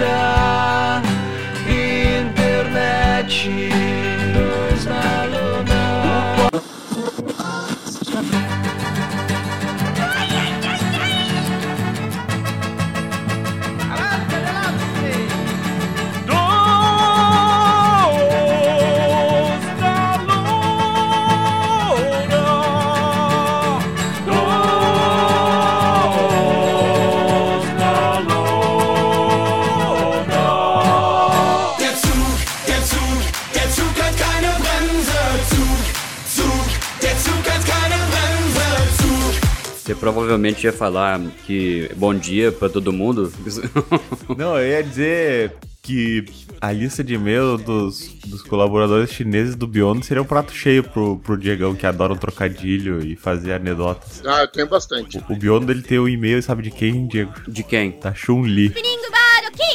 da internet. Provavelmente ia falar que bom dia pra todo mundo. Não, eu ia dizer que a lista de e-mail dos, dos colaboradores chineses do Beyond seria um prato cheio pro, pro Diegão, que adora um trocadilho e fazer anedotas. Ah, eu tenho bastante. O Beyond, ele tem o e-mail, sabe de quem, Diego? De quem? Da Chun-Li.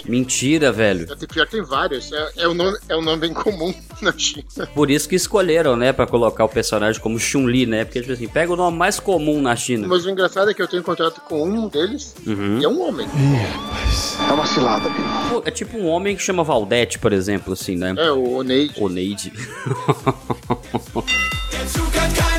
Mentira, velho. Já tem, pior que tem vários. É, é, um nome, é um nome bem comum na China. Por isso que escolheram, né, pra colocar o personagem como Chun-Li, né? Porque, tipo assim, pega o nome mais comum na China. Mas o engraçado é que eu tenho contato com um deles e é um homem. Pô, É tipo um homem que chama Valdete, por exemplo, assim, né? É, o Oneide. O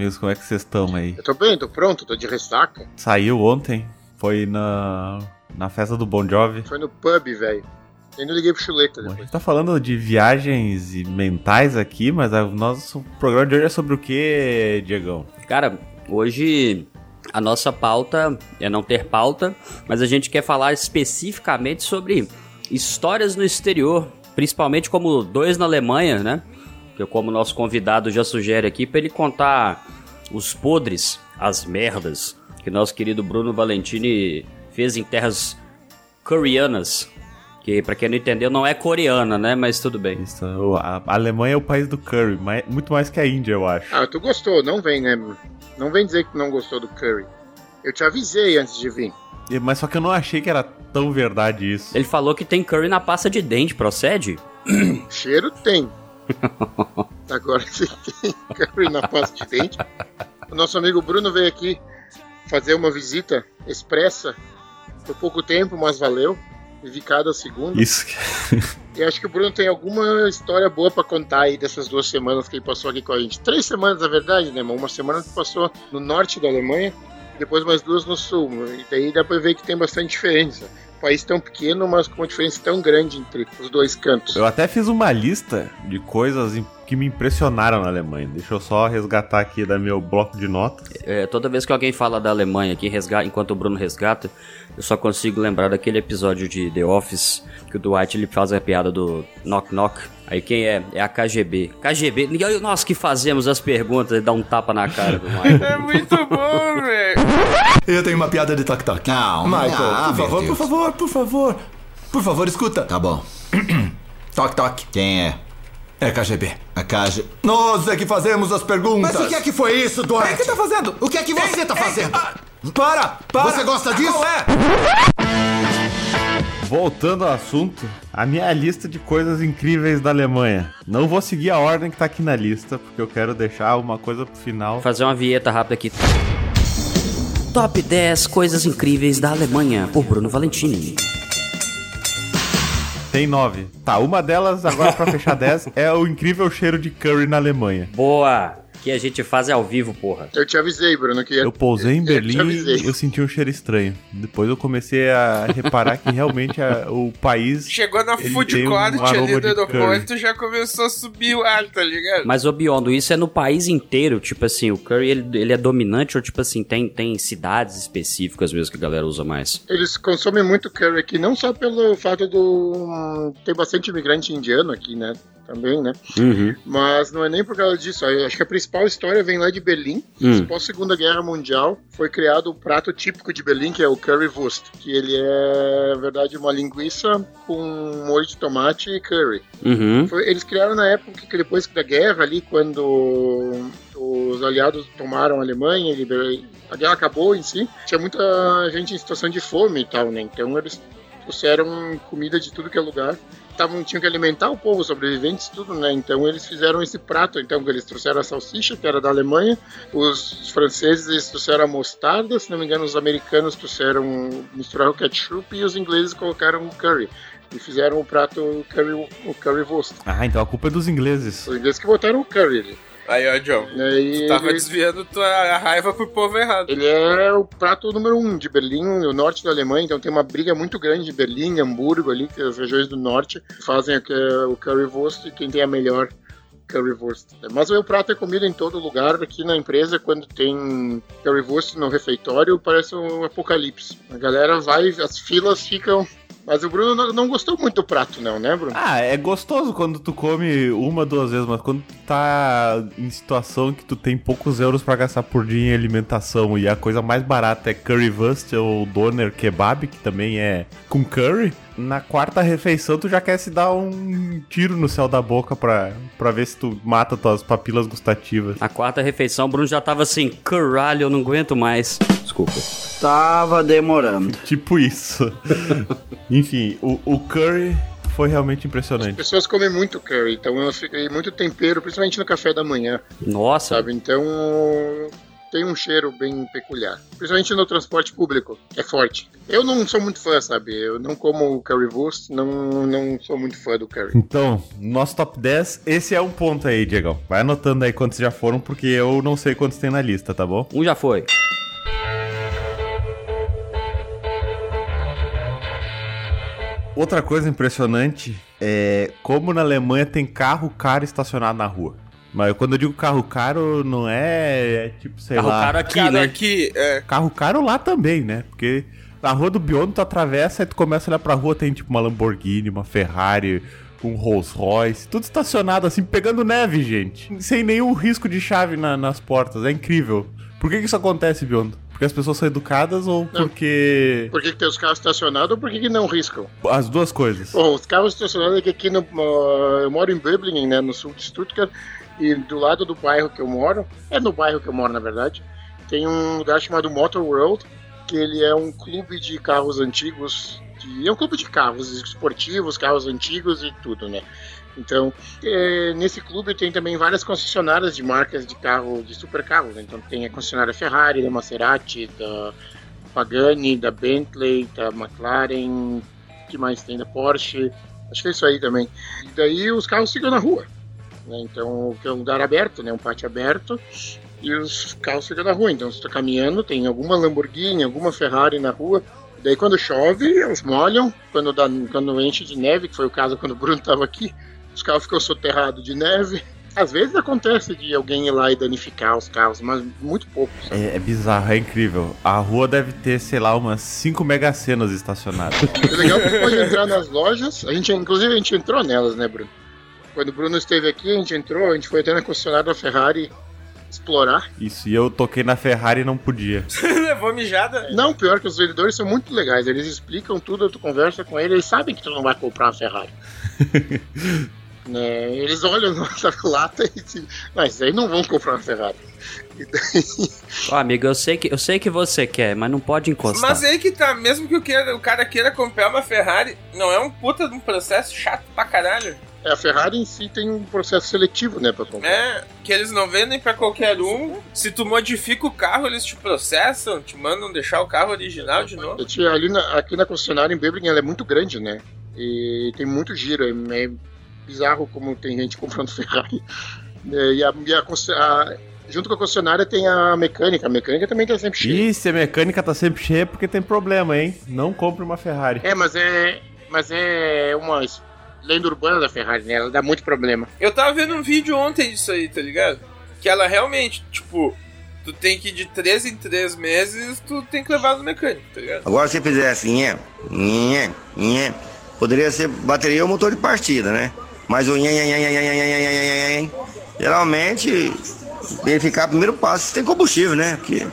amigos, como é que vocês estão aí? Eu tô bem, tô pronto, tô de ressaca. Saiu ontem, foi na, na festa do Bon Jovi. Foi no pub, velho. Eu não liguei pro chuleta Bom, a depois. gente tá falando de viagens e mentais aqui, mas o nosso programa de hoje é sobre o que, Diegão? Cara, hoje a nossa pauta é não ter pauta, mas a gente quer falar especificamente sobre histórias no exterior, principalmente como dois na Alemanha, né? Que como o nosso convidado já sugere aqui, para ele contar os podres, as merdas que nosso querido Bruno Valentini fez em terras coreanas. Que pra quem não entendeu, não é coreana, né? Mas tudo bem. Isso, a Alemanha é o país do curry, mais- muito mais que a Índia, eu acho. Ah, tu gostou, não vem, né? Não vem dizer que não gostou do curry. Eu te avisei antes de vir. Mas só que eu não achei que era tão verdade isso. Ele falou que tem curry na pasta de dente, procede? Cheiro tem. Agora se tem curry na pasta de dente. O nosso amigo Bruno veio aqui fazer uma visita expressa por pouco tempo, mas valeu. Vivi cada segundo. Isso. E acho que o Bruno tem alguma história boa pra contar aí dessas duas semanas que ele passou aqui com a gente. Três semanas, na verdade, né, irmão? Uma semana que passou no norte da Alemanha, depois mais duas no sul. E daí dá pra ver que tem bastante diferença. País tão pequeno, mas com uma diferença tão grande entre os dois cantos. Eu até fiz uma lista de coisas que me impressionaram na Alemanha. Deixa eu só resgatar aqui da meu bloco de notas. É, toda vez que alguém fala da Alemanha aqui, resga- enquanto o Bruno resgata, eu só consigo lembrar daquele episódio de The Office que o Dwight ele faz a piada do knock knock. Aí quem é? É a KGB. KGB. E aí nós que fazemos as perguntas e dá um tapa na cara do Michael. É muito bom, velho. Eu tenho uma piada de toque-toque. Não, Michael, ah, por favor, Deus. por favor, por favor. Por favor, escuta. Tá bom. Toque-toque. Quem é? É KGB. A Caja. Nós é que fazemos as perguntas. Mas o que é que foi isso, É, Dwight? o que tá fazendo? O que é que você tá fazendo? Para, para. Você gosta disso? Qual é? Voltando ao assunto, a minha lista de coisas incríveis da Alemanha. Não vou seguir a ordem que tá aqui na lista, porque eu quero deixar uma coisa pro final. Vou fazer uma vinheta rápida aqui. Top 10 coisas incríveis da Alemanha, por Bruno Valentini. Tem nove. Tá, uma delas, agora pra fechar dez, é o incrível cheiro de curry na Alemanha. Boa! Que a gente faz é ao vivo, porra. Eu te avisei, Bruno, que ia... Eu pousei em Berlim avisei. e eu senti um cheiro estranho. Depois eu comecei a reparar que realmente a- o país. Chegou na food tem um court ali do aeroporto já começou a subir o ar, tá ligado? Mas, ô Biondo, isso é no país inteiro? Tipo assim, o curry, ele, ele é dominante ou, tipo assim, tem, tem cidades específicas mesmo que a galera usa mais? Eles consomem muito curry aqui, não só pelo fato do... Tem bastante imigrante indiano aqui, né? Também, né? Uhum. Mas não é nem por causa disso. Eu acho que a principal história vem lá de Berlim. Hum. Após a Segunda Guerra Mundial, foi criado o prato típico de Berlim, que é o currywurst. Que ele é, na verdade, uma linguiça com molho de tomate e curry. Uhum. Foi- eles criaram na época que depois da guerra ali, quando os aliados tomaram a Alemanha, a guerra acabou em si, tinha muita gente em situação de fome e tal, né? Então eles trouxeram comida de tudo que é lugar. Tavam, tinham que alimentar o povo, sobreviventes, tudo, né? Então eles fizeram esse prato. Então eles trouxeram a salsicha, que era da Alemanha, os franceses eles trouxeram a mostarda, se não me engano, os americanos trouxeram, misturaram o ketchup e os ingleses colocaram o curry. E fizeram o prato curry, o currywurst. Ah, então a culpa é dos ingleses. Os ingleses que botaram o curry. Aí, ó, John. E Tava ele, desviando tua raiva pro povo errado. ele é o prato número um de Berlim, no norte da Alemanha, então tem uma briga muito grande de Berlim, Hamburgo ali, que as regiões do norte fazem o o currywurst e quem tem a melhor currywurst. Mas o meu prato é comido em todo lugar, aqui na empresa, quando tem currywurst no refeitório, parece um apocalipse. A galera vai, as filas ficam... Mas o Bruno não, não gostou muito do prato não, né, Bruno? Ah, é gostoso quando tu come uma, duas vezes, mas quando tu tá em situação que tu tem poucos euros pra gastar por dia em alimentação e a coisa mais barata é currywurst ou doner kebab, que também é com curry, na quarta refeição tu já quer se dar um tiro no céu da boca pra, pra ver se tu mata tuas papilas gustativas. Na quarta refeição, o Bruno já tava assim, caralho, eu não aguento mais. Desculpa. Tava demorando. Tipo isso. Enfim, o, o curry foi realmente As impressionante. pessoas comem muito curry, então eu fiquei muito tempero, principalmente no café da manhã. Nossa, sabe? Então tem um cheiro bem peculiar, principalmente no transporte público, é forte. Eu não sou muito fã, sabe? Eu não como currywurst, não, não sou muito fã do curry. Então, nosso top 10, esse é um ponto aí, Diegão. Vai anotando aí quantos já foram, porque eu não sei quantos tem na lista, tá bom? um já foi. Outra coisa impressionante é como na Alemanha tem carro caro estacionado na rua. Mas quando eu digo carro caro, não é, é tipo, sei Carro lá. caro aqui, Cara, né? aqui, é, Carro caro lá também, né? Porque na rua do Biondo tu atravessa e tu começa a olhar pra rua, tem tipo uma Lamborghini, uma Ferrari, um Rolls Royce, tudo estacionado assim, pegando neve, gente. Sem nenhum risco de chave na- nas portas. É incrível. Por que, que isso acontece, Biondo? Porque as pessoas são educadas ou porque. Por que, que tem os carros estacionados ou por que, que não riscam? As duas coisas. Bom, os carros estacionados é que aqui no. uh, eu moro em Böblingen, né, no sul de Stuttgart, e do lado do bairro que eu moro, é no bairro que eu moro na verdade, tem um lugar chamado Motor World, que ele é um clube de carros antigos. De, é um clube de carros esportivos, carros antigos e tudo, né? Então, é, nesse clube tem também várias concessionárias de marcas de carro, de supercarros. né? Então tem a concessionária Ferrari, da Maserati, da Pagani, da Bentley, da McLaren, que mais tem da Porsche. Acho que é isso aí também. E daí os carros ficam na rua. Né? Então, que é um lugar aberto, né? um pátio aberto, e os carros ficam na rua. Então, você está caminhando, tem alguma Lamborghini, alguma Ferrari na rua. Daí, quando chove, eles molham. Quando, dá, quando enche de neve, que foi o caso quando o Bruno estava aqui, os carros ficam soterrados de neve. Às vezes acontece de alguém ir lá e danificar os carros, mas muito pouco. É, é bizarro, é incrível. A rua deve ter, sei lá, umas 5 megacenas estacionadas. É legal que pode entrar nas lojas. A gente, inclusive, a gente entrou nelas, né, Bruno? Quando o Bruno esteve aqui, a gente entrou, a gente foi até na concessionária da Ferrari explorar. Isso, e eu toquei na Ferrari e não podia. levou mijada. Não, pior que os vendedores são muito legais. Eles explicam tudo, tu conversa com eles, eles sabem que tu não vai comprar uma Ferrari. né? Eles olham nossa lata e dizem, mas aí não vão comprar uma Ferrari. Daí, Ó, amigo, eu sei, que, eu sei que você quer, mas não pode encostar. Mas aí que tá, mesmo que o, queira- o cara queira comprar uma Ferrari, não é um puta de um processo chato pra caralho. A Ferrari em si tem um processo seletivo, né, pra comprar. É, que eles não vendem pra qualquer um. Se tu modifica o carro, eles te processam, te mandam deixar o carro original de novo. Eu tinha ali na- aqui na concessionária em Bebring, ela é muito grande, né? E tem muito giro. É, é bizarro como tem gente comprando Ferrari. É, e a, e a a- junto com a concessionária tem a mecânica. A mecânica também tá sempre cheia. Se a mecânica tá sempre cheia é porque tem problema, hein? Não compre uma Ferrari. É, mas é. Mas é uma lenda urbana da Ferrari, né? Ela dá muito problema. Eu tava vendo um vídeo ontem disso aí, tá ligado? Que ela realmente, tipo, tu tem que ir de 3 em 3 meses, tu tem que levar no mecânico, tá ligado? Agora se fizer assim, é, nhé, nhé, poderia ser bateria ou motor de partida, né? Mas o nhé, nhé, nhé, nhé, nhé, nhé, nhé, nhé, nhé, nhé, geralmente verificar primeiro passo se tem combustível, né? Porque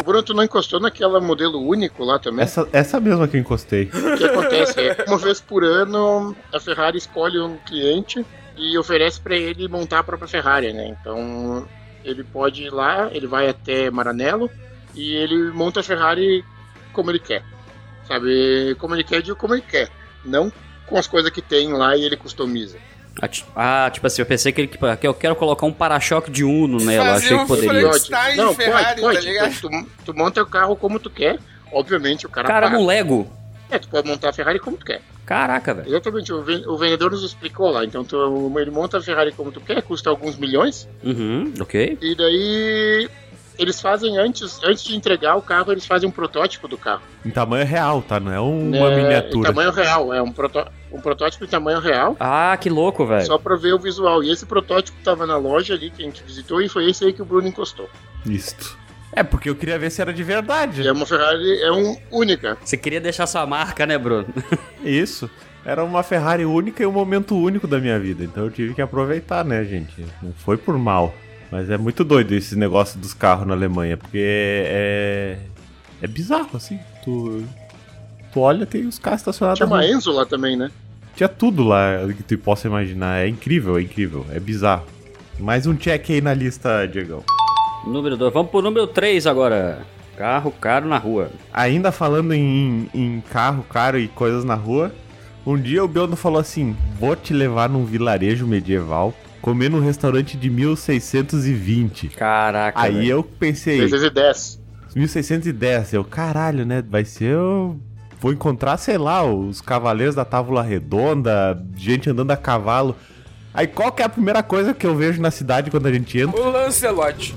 O Bruno, tu não encostou naquela modelo único lá também? Essa, essa mesma que eu encostei. O que acontece é, uma vez por ano, a Ferrari escolhe um cliente e oferece pra ele montar a própria Ferrari, né? Então, ele pode ir lá, ele vai até Maranello e ele monta a Ferrari como ele quer. Sabe? Como ele quer, digo como ele quer. Não com as coisas que tem lá e ele customiza. Ah, ti- tipo assim, eu pensei que, ele, que eu quero colocar um para-choque de Uno nela. Fazer Achei que poderia. De Ferrari, tá ligado? Tu, tu monta o carro como tu quer. Obviamente, o cara Cara, paga. um Lego. É, tu pode montar a Ferrari como tu quer. Caraca, velho. Exatamente, o, ven- o vendedor nos explicou lá. Então, tu, ele monta a Ferrari como tu quer, custa alguns milhões. Uhum, ok. E daí eles fazem antes, antes de entregar o carro, eles fazem um protótipo do carro. Em tamanho real, tá? Não é uma É, Em miniatura. tamanho real, é um, proto, um protótipo em tamanho real. Ah, que louco, velho. Só pra ver o visual. E esse protótipo tava na loja ali que a gente visitou e foi esse aí que o Bruno encostou. Isto. É, porque eu queria ver se era de verdade. E é uma Ferrari, é um única. Você queria deixar sua marca, né, Bruno? Isso. Era uma Ferrari única e um momento único da minha vida. Então eu tive que aproveitar, né, gente? Não foi por mal. Mas é muito doido esse negócio dos carros na Alemanha. Porque é. É bizarro, assim. Tu. Tu olha, tem os carros estacionados. Tinha na uma. Enzo lá também, né? Tinha tudo lá que tu possa imaginar. É incrível, é incrível. É bizarro. Mais um check aí na lista, Diegão. Número 2. Vamos pro número 3 agora. Carro caro na rua. Ainda falando em, em carro caro e coisas na rua, um dia o Belno falou assim: Vou te levar num vilarejo medieval, comer num restaurante de 1620. Caraca. Aí velho. eu pensei: 610. 1610. Eu, caralho, né? Vai ser. Eu vou encontrar, sei lá, os cavaleiros da Távola Redonda, gente andando a cavalo. Aí qual que é a primeira coisa que eu vejo na cidade quando a gente entra? O Lancelote.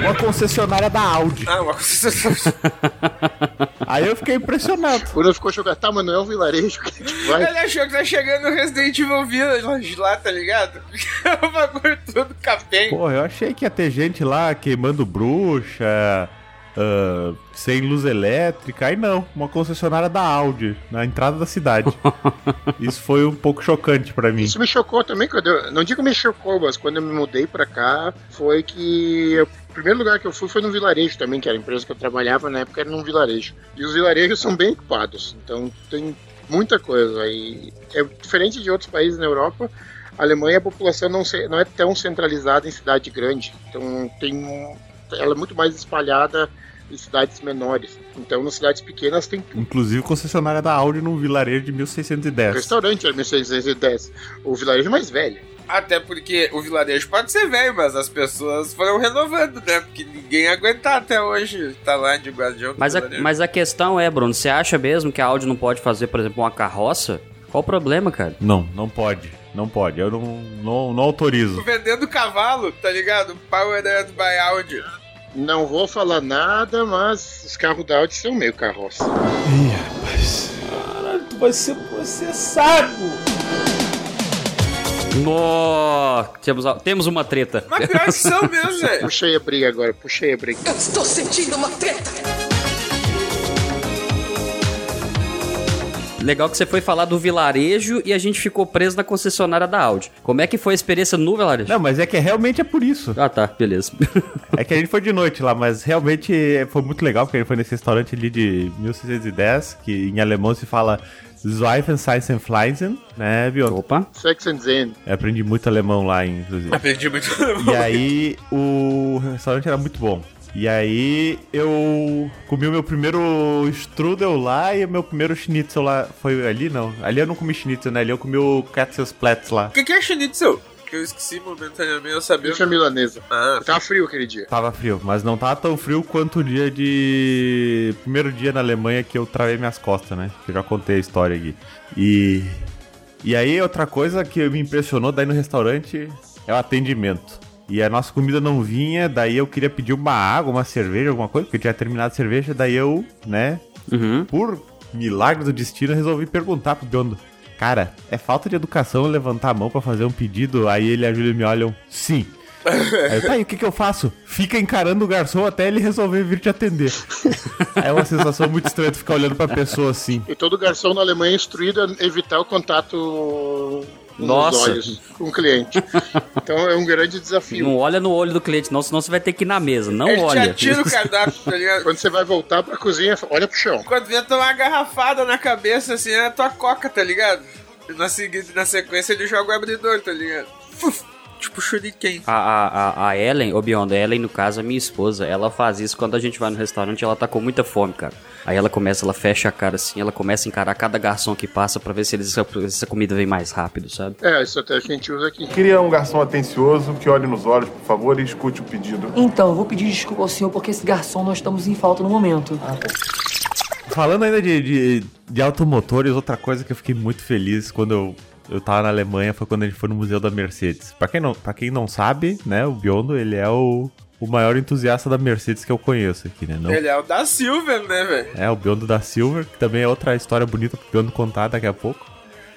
Uma concessionária da Audi. Ah, uma coisa. Aí eu fiquei impressionado. O Bruno ficou chocado. Tá, mas não é um vilarejo que a gente vai. Ele achou que tá chegando no Resident Evil Village lá, tá ligado? o bagulho todo capenga. Porra, eu achei que ia ter gente lá queimando bruxa, ah, sem luz elétrica. Aí não, uma concessionária da Audi, na entrada da cidade. Isso foi um pouco chocante pra mim. Isso me chocou também quando eu, não digo me chocou, mas quando eu me mudei pra cá, foi que eu- o primeiro lugar que eu fui foi num vilarejo também, que era a empresa que eu trabalhava na época era num vilarejo. E os vilarejos são bem equipados, então tem muita coisa aí. É diferente de outros países na Europa. A Alemanha a população não, se- não é tão centralizada em cidade grande, então tem um- ela é muito mais espalhada em cidades menores. Então, nas cidades pequenas tem tudo. Inclusive concessionária da Audi num vilarejo de O 1610. restaurante era 1610. O vilarejo mais velho. Até porque o vilarejo pode ser velho, mas as pessoas foram renovando, né? Porque ninguém aguentar até hoje tá lá de guardião Mas a, mas a questão é, Bruno, você acha mesmo que a Audi não pode fazer, por exemplo, uma carroça? Qual o problema, cara? Não, não pode. Não pode. Eu não, não, não autorizo. Vendendo cavalo, tá ligado? Powered by Audi. Não vou falar nada, mas os carros da Audi são meio carroça. Tu vai ser processado! Nó, temos, temos uma treta. Mas pior que são mesmo, velho. Puxei a briga agora, puxei a briga. Estou sentindo uma treta. Legal que você foi falar do vilarejo e a gente ficou preso na concessionária da Audi. Como é que foi a experiência no vilarejo? Não, mas é que realmente é por isso. Ah, tá, beleza. É que a gente foi de noite lá, mas realmente foi muito legal, porque a gente foi nesse restaurante ali de 1610, que em alemão se fala Zweifenseisenfleisen, né, Bion? Opa. Sex and Zen. Eu aprendi muito alemão lá, inclusive. Aprendi muito. E aí o restaurante era muito bom. E aí eu comi o meu primeiro strudel lá e o meu primeiro schnitzel lá. Foi ali não? Ali eu não comi schnitzel, né? Ali eu comi o Katzelsplatz lá. O que, que é schnitzel? Que eu esqueci momentaneamente, eu sabia. Bicha milanesa. Ah, Tava frio aquele dia. Tava frio, mas não tava tão frio quanto o dia de. Primeiro dia na Alemanha que eu travei minhas costas, né? Que eu já contei a história aqui. E. E aí, outra coisa que me impressionou daí no restaurante é o atendimento. E a nossa comida não vinha, daí eu queria pedir uma água, uma cerveja, alguma coisa, porque eu tinha terminado a cerveja, daí eu, né, Uhum. por milagre do destino, resolvi perguntar pro Biondo. Cara, é falta de educação levantar a mão pra fazer um pedido? Aí ele e a Júlia me olham, sim. Aí eu, tá, e o que que eu faço? Fica encarando o garçom até ele resolver vir te atender. é uma sensação muito estranha tu ficar olhando pra pessoa assim. E todo garçom na Alemanha é instruído a evitar o contato nos Nossa. olhos com o cliente. Então é um grande desafio. Não olha no olho do cliente, não, senão você vai ter que ir na mesa. Não Ele te olha. atira o cardápio, tá ligado? Quando você vai voltar pra cozinha, olha pro chão. Quando vier tomar uma garrafada na cabeça, assim, é a tua coca, tá ligado? Na, seguinte, na sequência ele joga o abridor, tá ligado? Fuf, tipo shuriken. A, a, a, a Ellen, ô Beyond, a Ellen, no caso, a minha esposa, ela faz isso quando a gente vai no restaurante ela tá com muita fome, cara. Aí ela começa, ela fecha a cara assim, ela começa a encarar cada garçom que passa pra ver se, eles, essa comida vem mais rápido, sabe? É, isso até a gente usa aqui. Queria um garçom atencioso que olhe nos olhos, por favor, e escute o pedido. Então, eu vou pedir desculpa ao senhor porque esse garçom nós estamos em falta no momento. Falando ainda de, de, de automotores, outra coisa que eu fiquei muito feliz quando eu, eu tava na Alemanha foi quando a gente foi no Museu da Mercedes. Pra quem não, pra quem não sabe, né, o Biondo, ele é o, o maior entusiasta da Mercedes que eu conheço aqui, né? Não, Ele é o da Silver, né, velho? É, o Biondo da Silver, que também é outra história bonita pro Biondo contar daqui a pouco.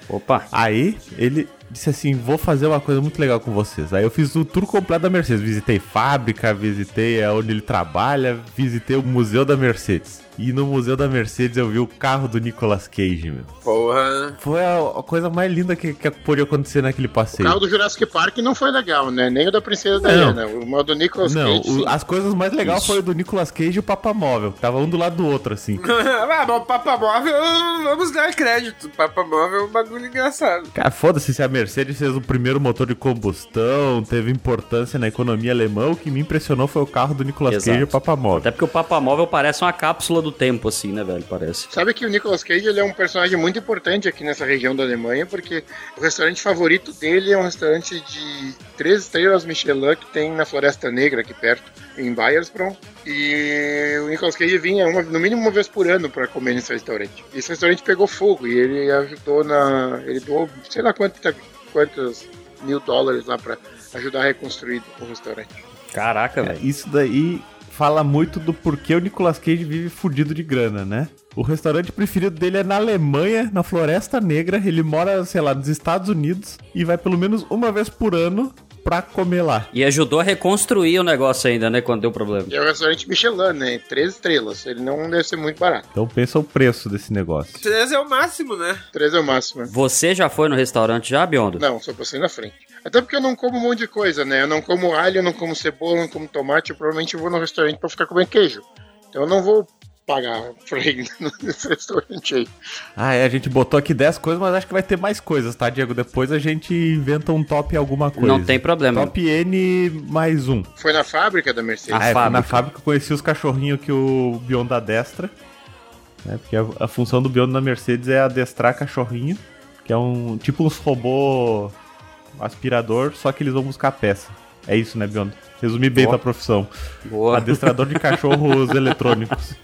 Opa. Aí, ele disse assim, vou fazer uma coisa muito legal com vocês. Aí eu fiz o tour completo da Mercedes. Visitei fábrica, visitei onde ele trabalha, visitei o Museu da Mercedes. E no Museu da Mercedes eu vi o carro do Nicolas Cage, meu. Porra. Foi a, a coisa mais linda que, que podia acontecer naquele O passeio. carro do Jurassic Park não foi legal, né? Nem o da Princesa Não. Diana. O modo Nicolas Não, Cage, o- sim. as coisas mais legais foi o do Nicolas Cage e o Papa Móvel, que tava um do lado do outro, assim. ah, mas o Papa Móvel, vamos dar crédito. O Papa Móvel é um bagulho engraçado. Cara, foda-se se a Mercedes fez o primeiro motor de combustão, teve importância na economia alemã, o que me impressionou foi o carro do Nicolas Exato. Cage e o Papa Móvel. Até porque o Papa Móvel parece uma cápsula do tempo, assim, né, velho? Parece. Sabe que o Nicolas Cage ele é um personagem muito importante aqui nessa região da Alemanha, porque o restaurante favorito dele é um restaurante de três estrelas Michelin que tem na Floresta Negra, aqui perto, em Bayersbronn. E o Nicolas Cage vinha uma- no mínimo uma vez por ano para comer nesse restaurante. E esse restaurante pegou fogo e ele ajudou na. Ele doou sei lá quanto, quantos mil dólares lá para ajudar a reconstruir o restaurante. Caraca, É, velho. isso daí fala muito do porquê o Nicolas Cage vive fudido de grana, né? O restaurante preferido dele é na Alemanha, na Floresta Negra. Ele mora, sei lá, nos Estados Unidos e vai pelo menos uma vez por ano pra comer lá. E ajudou a reconstruir o negócio ainda, né? Quando deu problema. E é um restaurante Michelin, né? Três estrelas. Ele não deve ser muito barato. Então pensa o preço desse negócio. Três é o máximo, né? Três é o máximo. Você já foi no restaurante já, Biondo? Não, só passei na frente. Até porque eu não como um monte de coisa, né? Eu não como alho, eu não como cebola, eu não como tomate. Eu provavelmente vou no restaurante pra ficar comendo queijo. Então eu não vou pagar pra ir nesse restaurante aí. Ah, é, a gente botou aqui 10 coisas, mas acho que vai ter mais coisas, tá, Diego? Depois a gente inventa um top alguma coisa. Não tem problema. Top N mais um. Foi na fábrica da Mercedes. ah, é, foi na fábrica. fábrica eu conheci os cachorrinhos que o Beyond adestra. Né, porque a, a função do Beyond na Mercedes é adestrar cachorrinho, que é um tipo uns robô aspirador, só que eles vão buscar peça. É isso, né, Beyond? Resumi bem Boa. tua profissão. Boa. Adestrador de cachorros eletrônicos.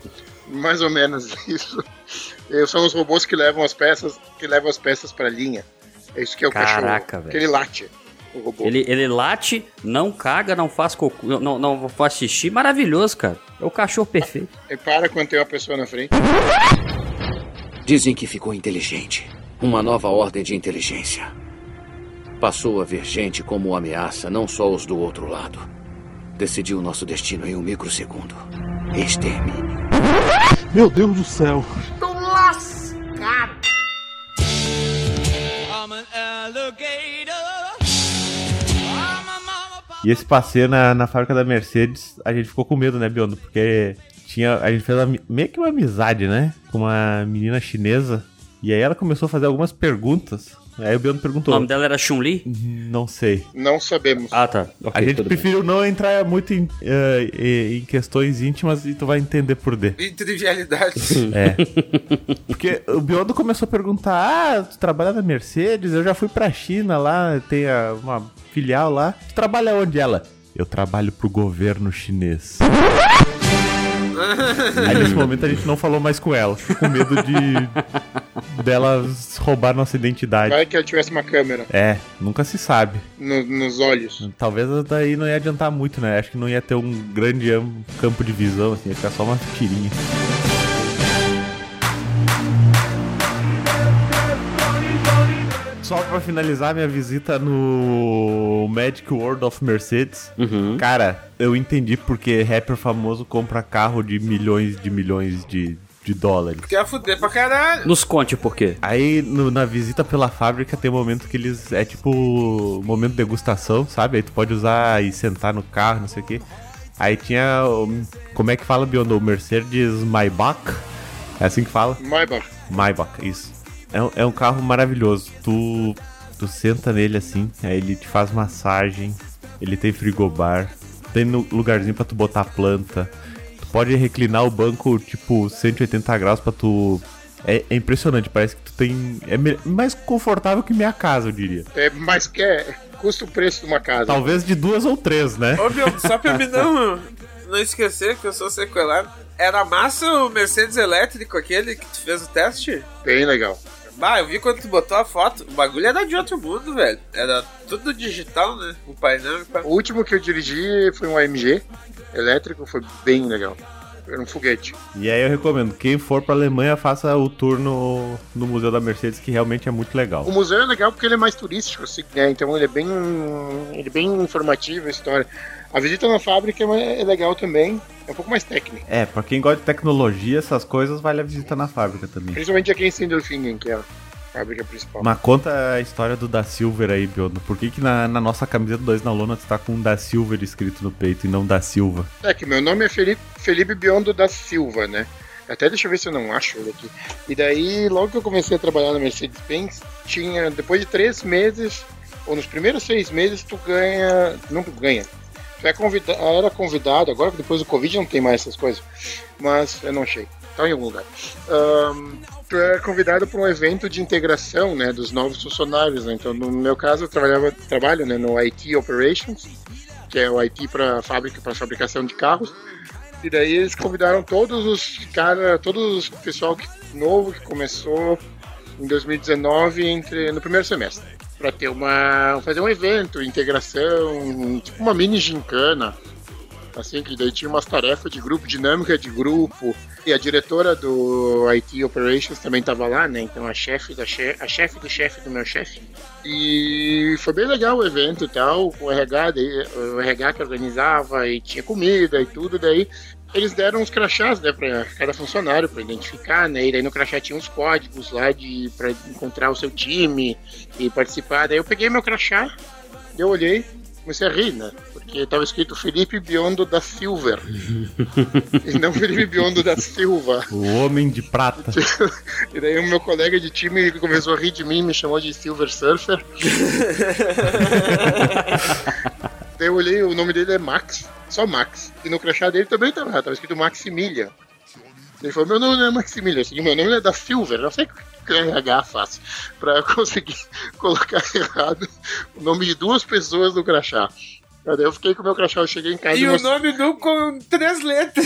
Mais ou menos isso. E São os robôs que levam as peças, que levam as peças pra linha. É isso que é o Caraca, cachorro. velho. Que ele late. O robô. Ele, ele late, não caga, não faz cocô, não, não faz xixi. Maravilhoso, cara. É o cachorro perfeito. Ele para quando tem uma pessoa na frente. Dizem que ficou inteligente. Uma nova ordem de inteligência. Passou a ver gente como ameaça, não só os do outro lado. Decidiu nosso destino em um microsegundo. Extermínio. Meu Deus do céu. Tô lascado. E esse passeio na, na fábrica da Mercedes, a gente ficou com medo, né, Biondo? Porque tinha, a gente fez uma- meio que uma amizade, né? Com uma menina chinesa. E aí ela começou a fazer algumas perguntas. Aí o Biondo O perguntou. nome dela era Chun-Li? Não sei. Não sabemos. Ah, tá. Ok, a gente tudo bem. preferiu não entrar muito em, eh, em- questões íntimas e tu vai entender por quê. Em trivialidade. É. Porque o Biondo começou a perguntar: Ah, tu trabalha na Mercedes? Eu já fui pra China lá, tem a- uma filial lá. Tu trabalha onde ela? Eu trabalho pro governo chinês. Aí nesse momento a gente não falou mais com ela, ficou com medo de delas roubar nossa identidade. Vai que ela tivesse uma câmera É, nunca se sabe. no- nos olhos. Talvez daí não ia adiantar muito, né? Acho que não ia ter um grande am- campo de visão, assim, ia ficar só uma tirinha. Só pra finalizar minha visita no Magic World of Mercedes, cara, eu entendi porque rapper famoso compra carro de milhões de milhões de, de dólares. Quer fuder pra caralho. Nos conte por quê. Aí no- na visita pela fábrica tem um momento que eles. É tipo. Momento de degustação, sabe? Aí tu pode usar e sentar no carro, não sei o quê. Aí tinha. Como é que fala, Biondo? O Mercedes Maybach? É assim que fala? Maybach. Maybach, isso. É, um- é um carro maravilhoso. Tu, tu senta nele assim, aí ele te faz massagem, ele tem frigobar, tem no- lugarzinho pra tu botar planta. Tu pode reclinar o banco tipo 180 graus pra tu. É, é impressionante, parece que tu tem. É mais confortável que minha casa, eu diria. É, mas que é, custa o preço de uma casa. Talvez de duas ou três, né? Ô, meu, só pra mim não, não esquecer que eu sou sequelado. Era massa o Mercedes elétrico, aquele que tu fez o teste? Bem legal. Bah, eu vi quando tu botou a foto. O bagulho era de outro mundo, velho. Era tudo digital, né? O painel. e pá. O último que eu dirigi foi um AMG elétrico, foi bem legal. Era um foguete. E aí eu recomendo, quem for pra Alemanha, faça o tour no, no Museu da Mercedes, que realmente é muito legal. O museu é legal porque ele é mais turístico, assim, né? Então ele é bem, ele é bem informativo a história. A visita na fábrica é é legal também, é um pouco mais técnica. É, pra quem gosta de tecnologia, essas coisas, vale a visita na fábrica também. Principalmente aqui em Sindelfingen, que é a fábrica principal. Mas conta a história do Da Silver aí, Biondo. Por que, que na, na nossa camiseta 2 na lona tu tá com Da Silver escrito no peito e não Da Silva? É que meu nome é Felipe, Felipe Biondo da Silva, né? Até deixa eu ver se eu não acho ele aqui. E daí, logo que eu comecei a trabalhar na Mercedes-Benz, tinha, depois de três meses, ou nos primeiros seis meses, tu ganha. Não tu ganha. É convida, era convidado, agora depois do Covid não tem mais essas coisas, mas eu não achei. Tá em algum lugar. Ahn, tu é convidado para um evento de integração né, dos novos funcionários. Né? Então, no meu caso, eu trabalhava, trabalho né, no IT Operations, que é o IT para fábrica, para fabricação de carros. E daí eles convidaram todos os cara, todos o pessoal que, novo que começou em 2019 entre no primeiro semestre para ter uma fazer um evento, integração, tipo uma mini gincana. Assim, que daí tinha umas tarefas de grupo, dinâmica de grupo. E a diretora do IT Operations também estava lá, né? Então a chefe da chefe, a chefe do chefe do meu chefe. E foi bem legal o evento e tal, o RH, o RH que organizava e tinha comida e tudo, daí eles deram uns crachás, né, para cada funcionário para identificar, né? E daí no crachá tinha uns códigos lá de para encontrar o seu time e participar. Daí eu peguei meu crachá, eu olhei, comecei a rir, né? Porque tava escrito Felipe Biondo da Silver. e não Felipe Biondo da Silva. O Homem de Prata. E daí o meu colega de time começou a rir de mim, me chamou de Silver Surfer. daí eu olhei, o nome dele é Max, só Max. E no crachá dele também tava, tava escrito Maximilian. Ele falou, meu nome não é Maximilian, assim, meu nome é da Silver, não sei que o RH faz pra conseguir colocar errado o nome de duas pessoas no crachá. Eu fiquei com o meu crachá, eu cheguei em casa E o mostrei- nome do com três letras.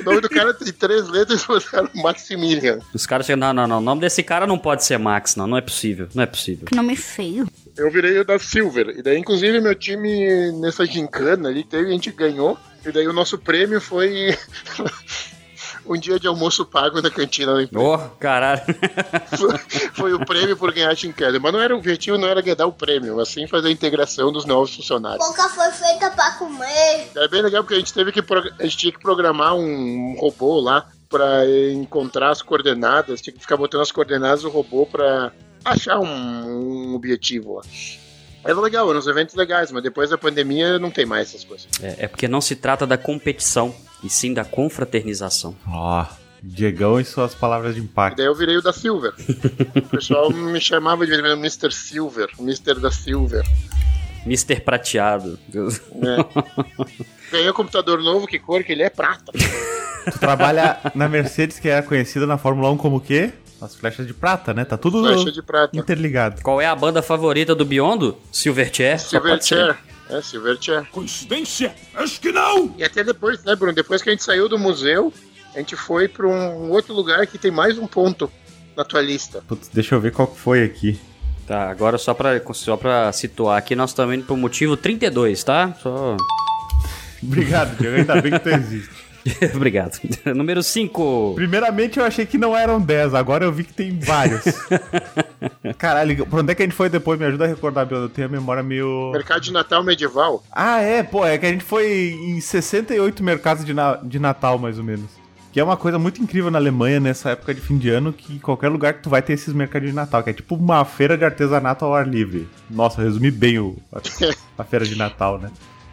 o nome do cara tem três letras e botaram Maximilian. Os caras chegam, não, não, não, o nome desse cara não pode ser Max, não, não é possível, não é possível. Que nome feio. Eu virei o da Silver. E daí, inclusive, meu time nessa gincana ali teve, a gente ganhou. E daí o nosso prêmio foi um dia de almoço pago na cantina da empresa. Ô, caralho. Foi, foi o prêmio por ganhar a gincana. Mas não era o objetivo, não era ganhar o prêmio, mas sim fazer a integração dos novos funcionários. Boca foi feita pra comer. É bem legal porque a gente teve que a gente tinha que programar um robô lá para encontrar as coordenadas, tinha que ficar botando as coordenadas do robô para achar um, um objetivo lá. Era legal, eram uns eventos legais, mas depois da pandemia não tem mais essas coisas. É, é porque não se trata da competição, e sim da confraternização. Ó, Diegão e suas palavras de E impacto. daí eu virei o da Silver. o pessoal me chamava de Mr. Silver, Mr. da Silver. Mister Prateado. É. Ganhei um computador novo, que cor que ele é? Prata. Tu trabalha na Mercedes, que é conhecida na Fórmula 1 como o quê? As flechas de prata, né? Tá tudo Flecha de prata. interligado. Qual é a banda favorita do Biondo? Silverchair? Só ser. Silverchair. É. Coincidência? Acho que não! E até depois, né, Bruno? Depois que a gente saiu do museu, a gente foi para um outro lugar que tem mais um ponto na tua lista? Putz, deixa eu ver qual que foi aqui. Tá, agora só pra, só pra situar aqui, nós estamos indo pro motivo 32, tá? Só. Obrigado, Diego. Ainda bem que tu existe. Obrigado. Número 5. Primeiramente eu achei que não eram 10, agora eu vi que tem vários. Caralho, pra onde é que a gente foi depois? Me ajuda a recordar, Bill. Eu tenho a memória meio. Mercado de Natal medieval? Ah, é, pô, é que a gente foi em 68 mercados de, na... de Natal, mais ou menos. Que é uma coisa muito incrível na Alemanha nessa época de fim de ano, que qualquer lugar que tu vai ter esses mercados de Natal, que é tipo uma feira de artesanato ao ar livre. Nossa, resumi bem o... a, a feira de Natal, né?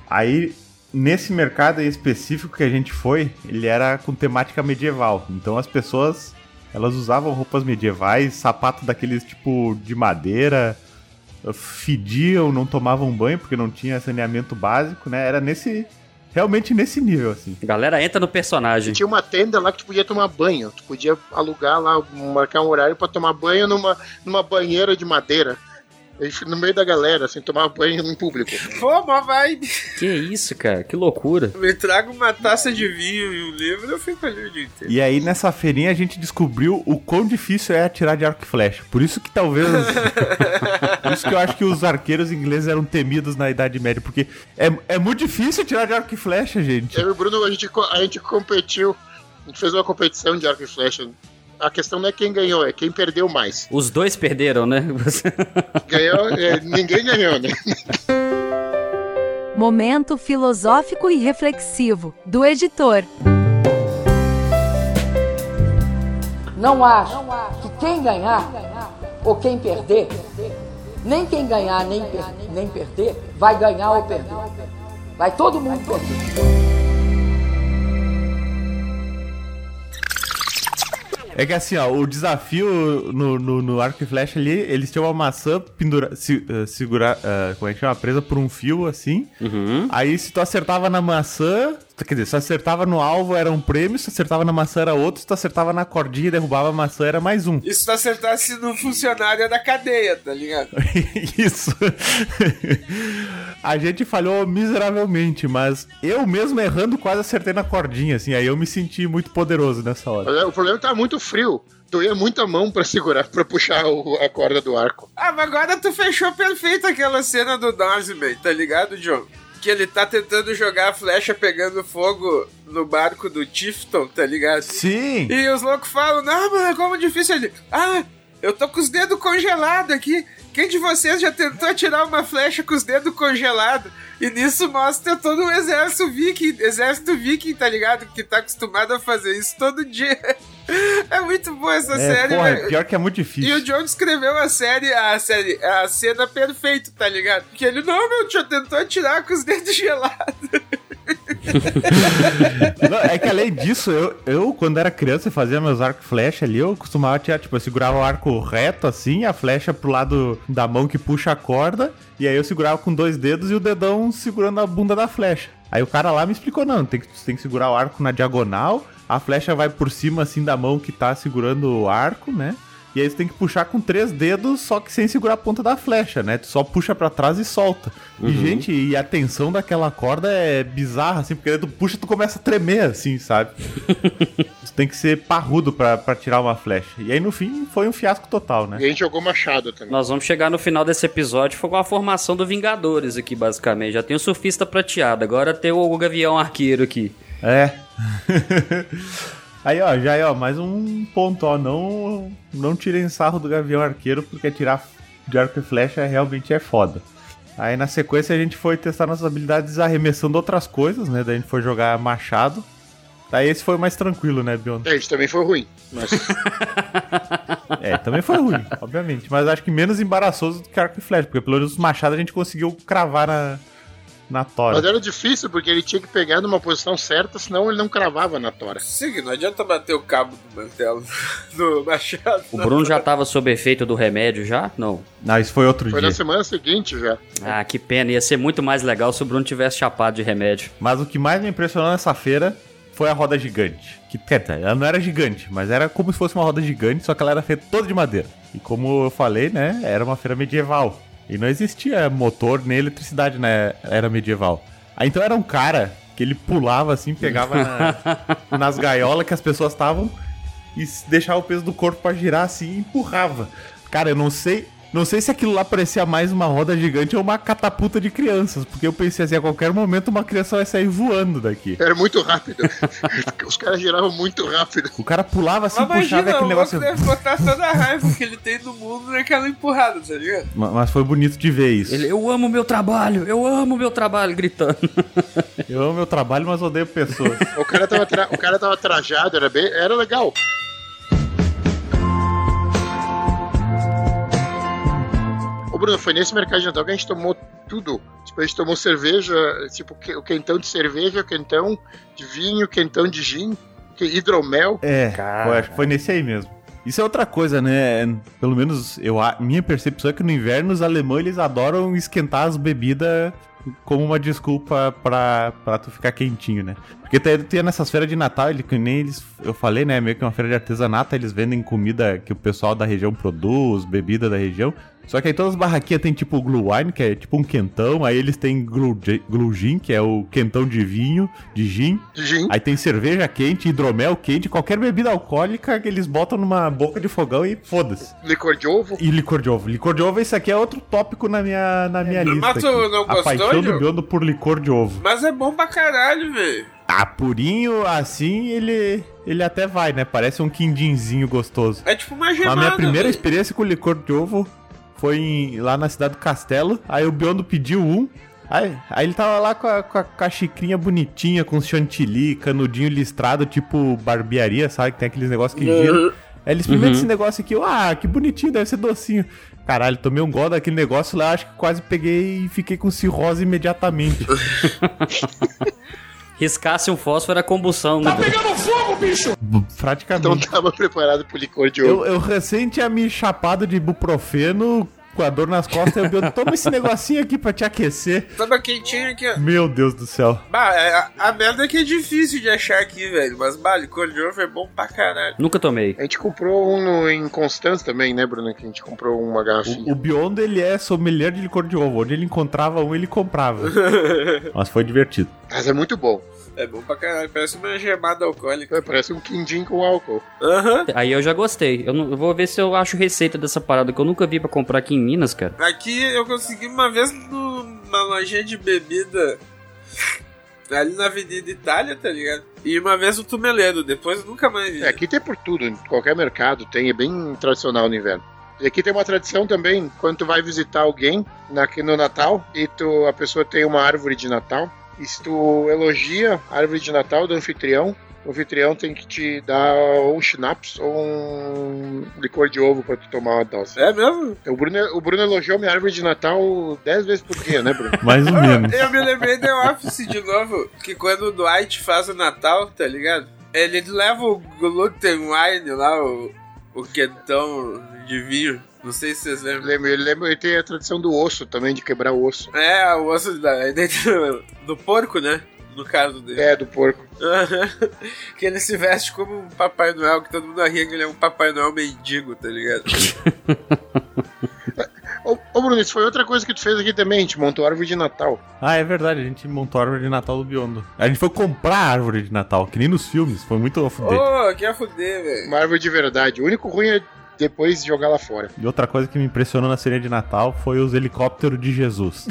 Aí, nesse mercado específico que a gente foi, ele era com temática medieval. Então as pessoas, elas usavam roupas medievais, sapato daqueles tipo de madeira, fediam, não tomavam banho porque não tinha saneamento básico, né? Era nesse realmente nesse nível, assim. Galera, entra no personagem. Tinha uma tenda lá que tu podia tomar banho. Tu podia alugar lá, marcar um horário pra tomar banho numa, numa banheira de madeira. No meio da galera, assim, tomar banho em público. Pô, mó vibe. Que isso, cara? Que loucura. Me traga uma taça de vinho e um livro, eu fico ali o dia inteiro. E aí, nessa feirinha, a gente descobriu o quão difícil é atirar de arco e flecha. Por isso que talvez. Por isso que eu acho que os arqueiros ingleses eram temidos na Idade Média. Porque é, é muito difícil atirar de arco e flecha, gente. Eu e o Bruno, a gente, a gente competiu. A gente fez uma competição de arco e flecha. A questão não é quem ganhou, é quem perdeu mais. Os dois perderam, né? Ganhou, é, ninguém ganhou, né? Momento filosófico e reflexivo do editor. Não acho que quem ganhar ou quem perder, nem quem ganhar nem, per nem perder, vai ganhar ou perder. Vai todo mundo perder. É que assim, ó, o desafio no, no, no arco e flecha ali, eles tinham uma maçã pendura, se, uh, segurar, uh, como é que chama? Presa por um fio, assim. Uhum. Aí se tu acertava na maçã, quer dizer, se tu acertava no alvo era um prêmio, se acertava na maçã era outro, se tu acertava na cordinha e derrubava a maçã era mais um. E se tu acertasse no funcionário da cadeia, tá ligado? Isso. a gente falhou miseravelmente, mas eu mesmo errando quase acertei na cordinha, assim, aí eu me senti muito poderoso nessa hora. O problema é que tava muito frio. Doía muita mão pra segurar, pra puxar o- a corda do arco. Ah, mas agora tu fechou perfeito aquela cena do Norseman, tá ligado, John? Que ele tá tentando jogar a flecha pegando fogo no barco do Tifton, tá ligado? Sim! E os loucos falam, não, mano, como difícil ele. Ah, eu tô com os dedos congelados aqui. Quem de vocês já tentou tirar uma flecha com os dedos congelados? E nisso mostra todo o exército viking, exército viking, tá ligado? Que tá acostumado a fazer isso todo dia. É muito boa essa É, série, porra, pior que é muito E difícil. o John escreveu a série, a série, a cena perfeita, tá ligado? Porque ele, não, meu tio, tentou tirar com os dedos gelados. Não, é que além disso, eu, eu, quando era criança e fazia meus arcos e flecha ali, eu costumava tirar, tipo, eu segurava o arco reto assim, a flecha pro lado da mão que puxa a corda, e aí eu segurava com dois dedos e o dedão segurando a bunda da flecha. Aí o cara lá me explicou, não, tem que, tem que segurar o arco na diagonal, a flecha vai por cima assim da mão que tá segurando o arco, né? E aí você tem que puxar com três dedos, só que sem segurar a ponta da flecha, né? Tu só puxa pra trás e solta. E, Uhum. gente, e a tensão daquela corda é bizarra, assim, porque aí tu puxa e tu começa a tremer, assim, sabe? tu tem que ser parrudo pra, pra tirar uma flecha. E aí, no fim, foi um fiasco total, né? E a gente jogou machado também. Nós vamos chegar no final desse episódio, foi com a formação do Vingadores aqui, basicamente. Já tem o surfista prateado, agora tem o Gavião Arqueiro aqui. É. Aí, ó, já é, ó, mais um ponto, ó. Não, não tirem sarro do Gavião Arqueiro, porque tirar de arco e flecha realmente é foda. Aí na sequência a gente foi testar nossas habilidades arremessando outras coisas, né? Daí a gente foi jogar machado. Daí esse foi mais tranquilo, né, Bion? É, isso também foi ruim. Mas É, também foi ruim, obviamente. Mas acho que menos embaraçoso do que arco e flecha, porque pelo menos os machados a gente conseguiu cravar na, na tora. Mas era difícil, porque ele tinha que pegar numa posição certa, senão ele não cravava na tora. Sim, não adianta bater o cabo do mantelo no machado. O Bruno já tava sob efeito do remédio já? Não. Não, isso foi outro Foi dia. na semana seguinte já. Ah, que pena. Ia ser muito mais legal se o Bruno tivesse chapado de remédio. Mas o que mais me impressionou nessa feira foi a roda gigante. Que dizer, ela não era gigante, mas era como se fosse uma roda gigante, só que ela era feita toda de madeira. E como eu falei, né, era uma feira medieval. E não existia motor nem eletricidade na era medieval. Aí então era um cara que ele pulava assim, pegava na- nas gaiolas que as pessoas estavam e deixava o peso do corpo pra girar assim e empurrava. Cara, eu não sei. Não sei se aquilo lá parecia mais uma roda gigante ou uma catapulta de crianças, porque eu pensei assim, a qualquer momento uma criança vai sair voando daqui. Era muito rápido. Os caras giravam muito rápido. O cara pulava assim, Mas puxava imagina, aquele o negócio. deve botar toda a raiva que ele tem no mundo naquela empurrada, tá ligado? Ma- Mas foi bonito de ver isso. Ele, eu amo meu trabalho, eu amo meu trabalho, gritando. Eu amo meu trabalho, mas odeio pessoas. O cara tava, tra- o cara tava trajado, era, bem... era legal. Bruno, foi nesse mercado de Natal que a gente tomou tudo. Tipo, a gente tomou cerveja, tipo, o quentão de cerveja, o quentão de vinho, o quentão de gin, hidromel. É, foi, acho que foi nesse aí mesmo. Isso é outra coisa, né? Pelo menos eu, a minha percepção é que no inverno os alemães eles adoram esquentar as bebidas como uma desculpa pra, pra tu ficar quentinho, né? Porque tem, tem nessas feiras de Natal, ele, que nem eles, eu falei, né? Meio que uma feira de artesanato, eles vendem comida que o pessoal da região produz, bebida da região. Só que aí todas as barraquinhas tem tipo Glue Wine, que é tipo um quentão. Aí eles têm Glue, Glue Gin, que é o quentão de vinho, de gin. Gin. Aí tem cerveja quente, hidromel quente, qualquer bebida alcoólica que eles botam numa boca de fogão e foda-se. Licor de ovo. E licor de ovo. Licor de ovo, esse aqui é outro tópico na minha, na minha lista. Mas tu não A gostou, paixão do? Biondo por licor de ovo. Mas é bom pra caralho, velho. Ah, purinho assim, ele ele até vai, né? Parece um quindinzinho gostoso. É tipo uma A gemada. minha primeira velho. experiência com licor de ovo foi em- lá na cidade do Castelo. Aí o Biondo pediu um. Aí, aí ele tava lá com a, com a, com a xicrinha bonitinha, com chantilly, canudinho listrado, tipo barbearia, sabe? Que tem aqueles negócios que Uhum. giram. Aí ele experimenta Uhum. esse negócio aqui, eu, ah, que bonitinho, deve ser docinho. Caralho, tomei um gol daquele negócio lá, acho que quase peguei e fiquei com cirrose imediatamente. Riscasse um fósforo era combustão, né? Pegando fogo, bicho! Praticamente. Não tava preparado pro licor de ovo. Eu, eu recém tinha me chapado de ibuprofeno com a dor nas costas. Eu Biondo, toma esse negocinho aqui pra te aquecer. Tava quentinho aqui, ó. Meu Deus do céu. Bah, é, a, a merda é que é difícil de achar aqui, velho. Mas, bah, licor de ovo é bom pra caralho. Nunca tomei. A gente comprou um no, em Constância também, né, Bruno? Que a gente comprou uma garrafinha. O Biondo, ele é sommelier de licor de ovo. Onde ele encontrava um, ele comprava. Mas foi divertido. Mas é muito bom. É bom pra caralho. Parece uma gemada alcoólica. É, parece um quindim com álcool. Aham. Aí eu já gostei. Eu, não- eu vou ver se eu acho receita dessa parada que eu nunca vi pra comprar aqui em Minas, cara. Aqui eu consegui uma vez numa lojinha de bebida ali na Avenida Itália, tá ligado? E uma vez no Tumeleiro, depois nunca mais vi. É, aqui tem por tudo, em qualquer mercado tem, é bem tradicional no inverno. E aqui tem uma tradição também, quando tu vai visitar alguém na- aqui no Natal e tu, a pessoa tem uma árvore de Natal, e se tu elogia a árvore de Natal do anfitrião, o anfitrião tem que te dar ou um schnapps ou um licor de ovo pra tu tomar uma dose. É mesmo? O Bruno, o Bruno elogiou minha árvore de Natal 10 vezes por dia, né, Bruno? Mais ou menos. Eu me lembrei The Office de novo, que quando o Dwight faz o Natal, tá ligado? Ele leva o gluten wine lá, o, o quentão de vinho. Não sei se vocês lembram. Lembra, ele lembra, ele tem a tradição do osso também, de quebrar o osso. É, o osso da, dentro do porco, né? No caso dele. É, do porco. Que ele se veste como um Papai Noel, que todo mundo ria que ele é um Papai Noel mendigo, tá ligado? Ô, ô, Bruno, isso foi outra coisa que tu fez aqui também, a gente montou árvore de Natal. Ah, é verdade, a gente montou a árvore de Natal do Biondo. A gente foi comprar a árvore de Natal, que nem nos filmes, foi muito a fuder. Ô, que a fuder, velho. Uma árvore de verdade. O único ruim é depois jogar lá fora. E outra coisa que me impressionou na ceria de Natal foi os helicópteros de Jesus.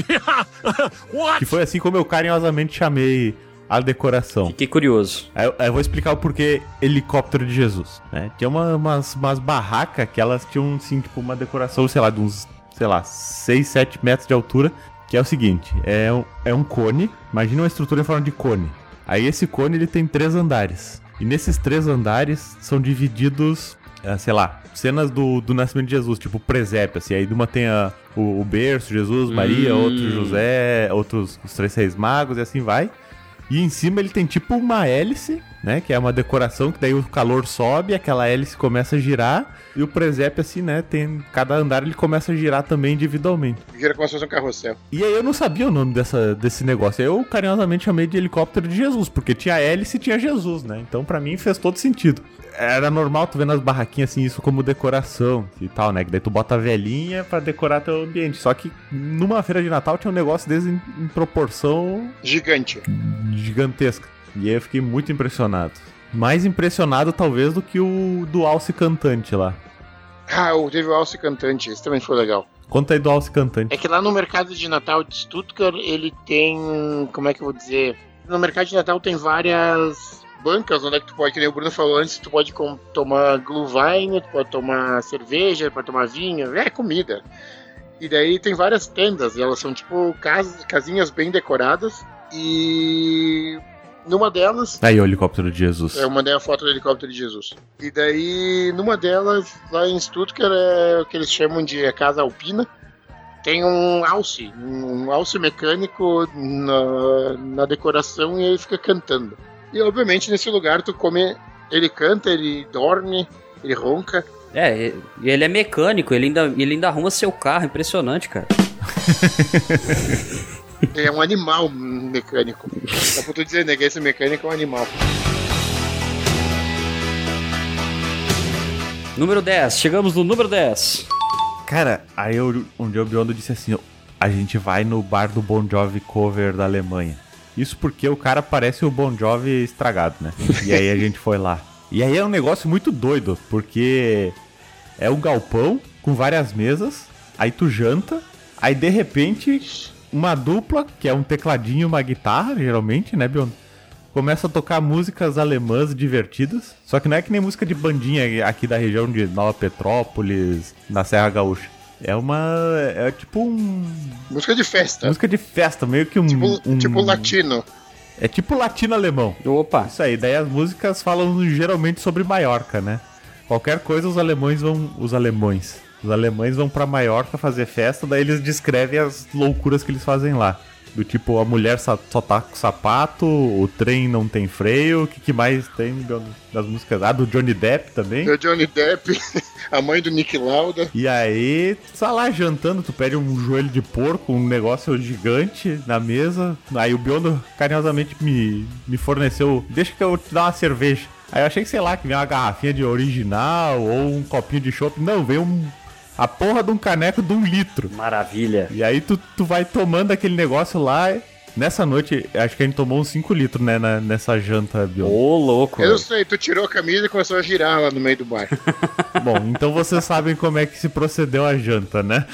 que foi assim como eu carinhosamente chamei a decoração. Fiquei curioso. Aí eu, vou explicar o porquê helicóptero de Jesus. Né? Tinha uma- umas, umas barracas que elas tinham, assim, tipo, uma decoração, sei lá, de uns, sei lá, 6, 7 metros de altura. Que é o seguinte, é um, é um cone, imagina uma estrutura em forma de cone. Aí esse cone, ele tem três andares. E nesses três andares são divididos, sei lá, cenas do, do nascimento de Jesus, tipo presépio, assim. Aí de uma tem a- o, o berço, Jesus, Maria, Hum. outro José, outros os três reis magos e assim vai. E em cima ele tem tipo uma hélice, né? Que é uma decoração que daí o calor sobe, aquela hélice começa a girar. E o presépio, assim, né? Tem. Cada andar ele começa a girar também individualmente. Gira como se fosse um carrossel. E aí eu não sabia o nome dessa, desse negócio. Eu carinhosamente chamei de helicóptero de Jesus, porque tinha hélice e tinha Jesus, né? Então pra mim fez todo sentido. Era normal tu ver nas barraquinhas assim, isso como decoração e tal, né? Que daí tu bota a velhinha pra decorar teu ambiente. Só que numa feira de Natal tinha um negócio desse em, em proporção Gigante. Gigantesca. E aí eu fiquei muito impressionado. mais impressionado talvez do que o do Alce Cantante lá. Ah, o- teve o Alce Cantante, esse também foi legal. Conta aí do Alce Cantante. É que lá no mercado de Natal de Stuttgart, ele tem. Como é que eu vou dizer? No mercado de Natal tem várias bancas onde é que tu pode, que nem o Bruno falou antes, tu pode tomar Glühwein, tu pode tomar cerveja, pode tomar vinho, é comida. E daí tem várias tendas, e elas são tipo casas, casinhas bem decoradas. E numa delas Aí o helicóptero de Jesus. eu mandei a foto do helicóptero de Jesus. E daí, numa delas, lá em Stuttgart, é o que eles chamam de a Casa Alpina. Tem um alce, um alce mecânico na, na decoração e ele fica cantando. E obviamente nesse lugar tu come. Ele canta, ele dorme, ele ronca. É, e ele é mecânico, ele ainda, ele ainda arruma seu carro, impressionante, cara. É um animal mecânico. Dá pra tu dizer, né? Que esse mecânico é um animal. Número 10, chegamos no número 10. Cara, aí eu, um dia o Biondo disse assim: ó, a gente vai no bar do Bon Jovi cover da Alemanha. Isso porque o cara parece o Bon Jovi estragado, né? E aí a gente foi lá. E aí é um negócio muito doido, porque é um galpão com várias mesas, aí tu janta, aí de repente uma dupla, que é um tecladinho e uma guitarra, geralmente, né, Biondo? Começa a tocar músicas alemãs divertidas, só que não é que nem música de bandinha aqui da região de Nova Petrópolis, na Serra Gaúcha. É uma. É tipo um. Música de festa. Música de festa, meio que um. Tipo, um- tipo latino. É tipo latino-alemão. Opa. Isso aí, daí as músicas falam geralmente sobre Maiorca, né? Qualquer coisa os alemães vão. Os alemães. Os alemães vão pra Maiorca fazer festa, daí eles descrevem as loucuras que eles fazem lá. Do tipo, a mulher só, tá com sapato, o trem não tem freio, o que, que mais tem das músicas? Ah, do Johnny Depp também. É o Johnny Depp, a mãe do Nick Lauda. E aí, tu tá lá jantando, tu pede um joelho de porco, um negócio gigante na mesa. Aí o Biondo carinhosamente me, me forneceu, deixa que eu te dar uma cerveja. Aí eu achei que, sei lá, que vinha uma garrafinha de original ou um copinho de chopp. Não, veio um, a porra de um caneco de um litro. Maravilha. E aí tu, tu vai tomando aquele negócio lá. Nessa noite, acho que a gente tomou uns 5 litros, né, na- nessa janta, Biondo. Ô, louco. Eu sei, tu tirou a camisa e começou a girar lá no meio do bar. Bom, então vocês sabem como é que se procedeu a janta, né?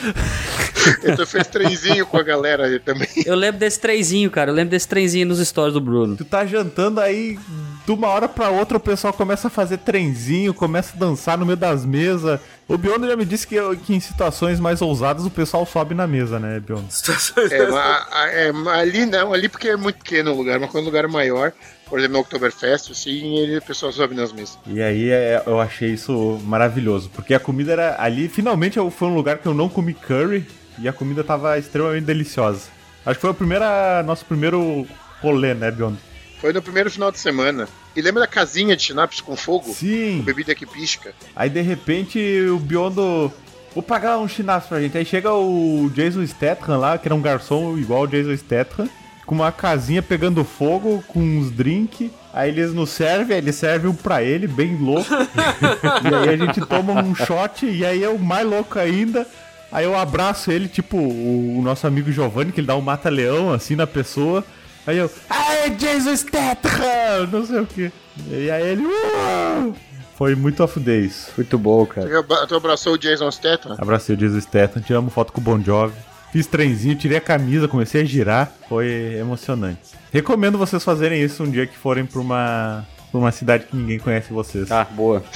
Tu fez trenzinho com a galera ali também. Eu lembro desse trenzinho, cara. Eu lembro desse trenzinho nos stories do Bruno. Tu tá jantando aí, de uma hora pra outra o pessoal começa a fazer trenzinho, começa a dançar no meio das mesas. O Biondo já me disse que, que em situações mais ousadas o pessoal sobe na mesa, né, Biondo? É, mas, é, ali não, ali porque é muito pequeno o lugar, mas quando o lugar é maior, por exemplo, no Oktoberfest, assim, ele, o pessoal sobe nas mesas. E aí é, eu achei isso maravilhoso, porque a comida era ali, finalmente eu- foi um lugar que eu não comi curry e a comida tava extremamente deliciosa. Acho que foi o primeiro, nosso primeiro rolê, né, Biondo? Foi no primeiro final de semana. E lembra da casinha de chinapes com fogo? Sim. Com bebida que pisca. Aí de repente o Biondo. Vou pagar um chinafre pra gente. Aí chega o Jason Statham lá, que era um garçom igual o Jason Statham, com uma casinha pegando fogo, com uns drinks. Aí eles nos servem, aí eles servem um pra ele, bem louco. e aí a gente toma um shot, e aí é o mais louco ainda. Aí eu abraço ele, tipo o, o nosso amigo Giovanni, que ele dá um mata-leão assim na pessoa. Aí eu, ai, Jason Statham! Não sei o que. E aí ele, "Uh!" Foi muito off days. Muito bom, cara. Tu abra- Tu abraçou o Jason Statham? Abracei o Jason Statham, tiramos foto com o Bon Jovi. Fiz trenzinho, tirei a camisa, comecei a girar. Foi emocionante. Recomendo vocês fazerem isso um dia que forem pra uma, pra uma cidade que ninguém conhece vocês. Tá, boa.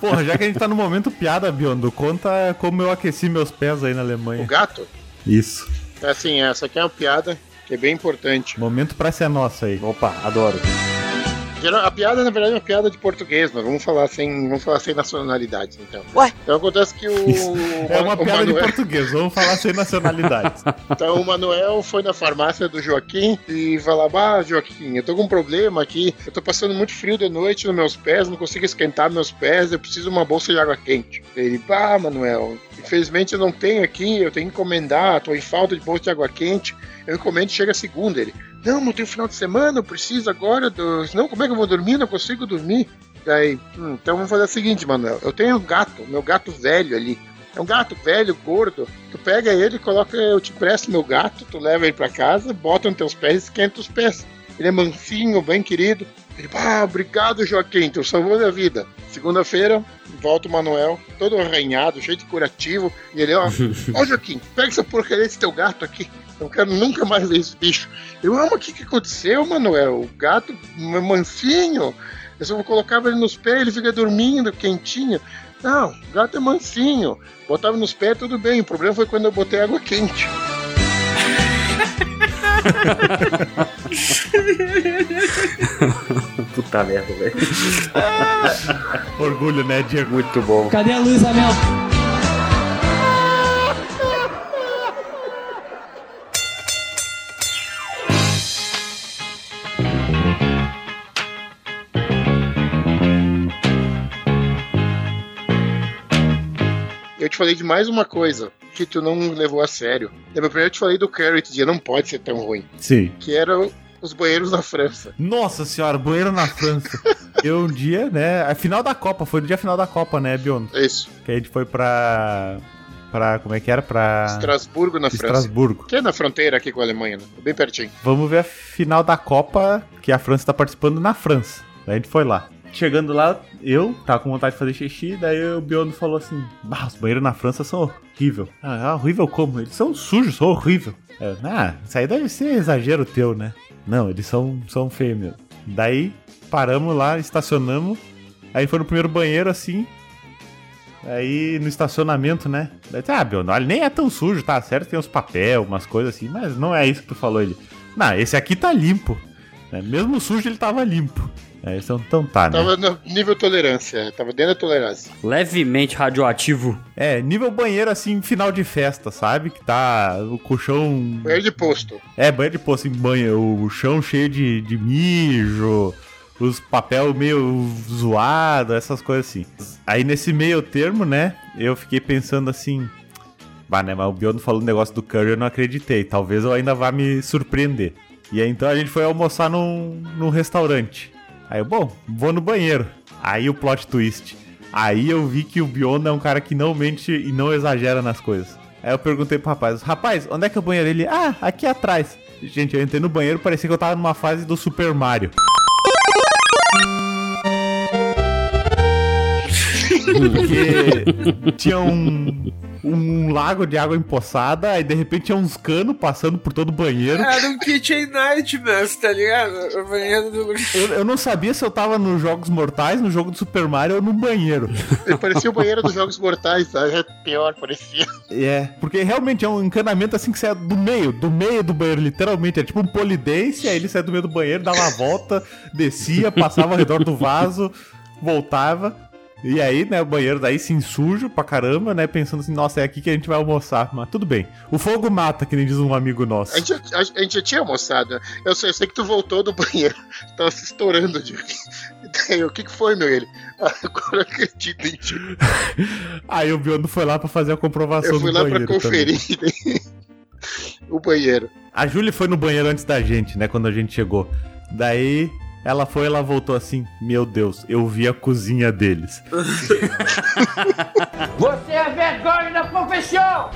Porra, já que a gente tá no momento piada, Biondo, conta como eu aqueci meus pés aí na Alemanha. O gato? Isso. É assim, essa aqui é uma piada que é bem importante. Momento pra ser nossa aí. Opa, adoro. A piada, na verdade, é uma piada de português, mas vamos falar sem, vamos falar sem nacionalidades, então. Ué? Então acontece que o. É uma o piada de Manuel- português, vamos falar sem nacionalidade. Então o Manuel foi na farmácia do Joaquim e falava: Ah, Joaquim, eu tô com um problema aqui, eu tô passando muito frio de noite nos meus pés, não consigo esquentar meus pés, eu preciso de uma bolsa de água quente. Ele, pá, Manuel, infelizmente eu não tenho aqui, eu tenho que encomendar, tô em falta de bolsa de água quente, eu encomendo chega segunda. Ele, não, não tem final de semana, eu preciso agora do. Não, como é que eu vou dormir? Não consigo dormir. Daí, "Hum, então vamos fazer o seguinte, Manuel, eu tenho um gato, meu gato velho ali. É um gato velho, gordo. Tu pega ele, coloca, eu te presto meu gato, tu leva ele pra casa, bota nos teus pés e esquenta os pés. Ele é mansinho, bem querido. Ele, ah, obrigado, Joaquim, tu salvou minha vida. Segunda-feira, volta o Manuel, todo arranhado, cheio de curativo. E ele, ó, ó, Joaquim, pega essa porcaria desse teu gato aqui. Eu quero nunca mais ver esse bicho. Eu, mas o que, que aconteceu, Manuel? O gato é mansinho. Eu só colocava ele nos pés, ele fica dormindo, quentinho. Não, o gato é mansinho. Botava nos pés, tudo bem. O problema foi quando eu botei água quente. Puta merda, velho. Orgulho, né, Diego? Muito bom. Cadê a Luísa Mel? Falei de mais uma coisa que tu não levou a sério. Lembra, primeiro eu te falei do Curry, tu dizia, não pode ser tão ruim. Sim. Que era os banheiros na França. Nossa senhora, banheiro na França. Eu um dia, né? A final da Copa, foi no dia final da Copa, né, Bion? Isso. Que a gente foi pra. pra. como é que era? Pra. Estrasburgo na França. Estrasburgo. Que é na fronteira aqui com a Alemanha, né? Bem pertinho. Vamos ver a final da Copa que a França tá participando na França. Daí a gente foi lá. Chegando lá, eu tava com vontade de fazer xixi, daí o Biondo falou assim: bah, os banheiros na França são horrível. Ah, horrível como? Eles são sujos, são horrível. Eu, ah, isso aí deve ser exagero teu, né? Não, eles são, são feios mesmo. Daí paramos lá, estacionamos. Aí foi no primeiro banheiro assim. Aí no estacionamento, né? Daí, ah, Biondo, olha, nem é tão sujo, tá certo? Tem uns papel, umas coisas assim, mas não é isso que tu falou. Ele, não, esse aqui tá limpo. né? Mesmo sujo, ele tava limpo. É, então, então tá, né? Tava no nível tolerância, tava dentro da tolerância. Levemente radioativo. É, nível banheiro assim, final de festa, sabe? Que tá o colchão. Banheiro de posto. É, banheiro de posto, em banho, o chão cheio de, de mijo, os papel meio zoado, essas coisas assim. Aí nesse meio termo, né, eu fiquei pensando assim. Bah, né, mas o Biondo falou um negócio do curry, eu não acreditei. Talvez eu ainda vá me surpreender. E aí então a gente foi almoçar num, num restaurante. Aí eu, bom, vou no banheiro. Aí o plot twist. Aí eu vi que o Biondo é um cara que não mente e não exagera nas coisas. Aí eu perguntei pro rapaz, rapaz, onde é que é o banheiro? Ele, ah, aqui atrás. Gente, eu entrei no banheiro, parecia que eu tava numa fase do Super Mario. Porque tinha um, um lago de água empoçada, aí de repente tinha uns canos passando por todo o banheiro. Era um Kitchen Nightmares, tá ligado? O banheiro do. Eu, eu não sabia se eu tava nos Jogos Mortais, no jogo do Super Mario ou no banheiro. Ele parecia o banheiro dos Jogos Mortais, sabe? É pior, parecia. É, porque realmente é um encanamento assim que sai do meio, do meio do banheiro, literalmente. É tipo um polidense, aí ele sai do meio do banheiro, dava uma volta, descia, passava ao redor do vaso, voltava. E aí, né, o banheiro daí sim sujo pra caramba, né? Pensando assim, nossa, é aqui que a gente vai almoçar. Mas tudo bem. O fogo mata, que nem diz um amigo nosso. A gente, a, a gente já tinha almoçado. Eu sei, eu sei que tu voltou do banheiro. Tava se estourando de. Daí, o que, que foi, meu? Ele. "Ah, Agora eu acredito em ti. Aí o Biondo foi lá pra fazer a comprovação Eu fui do lá pra banheiro. conferir o banheiro. A Júlia foi no banheiro antes da gente, né? Quando a gente chegou. Daí ela foi, ela voltou assim: Meu Deus, eu vi a cozinha deles. Você é vergonha da profissão!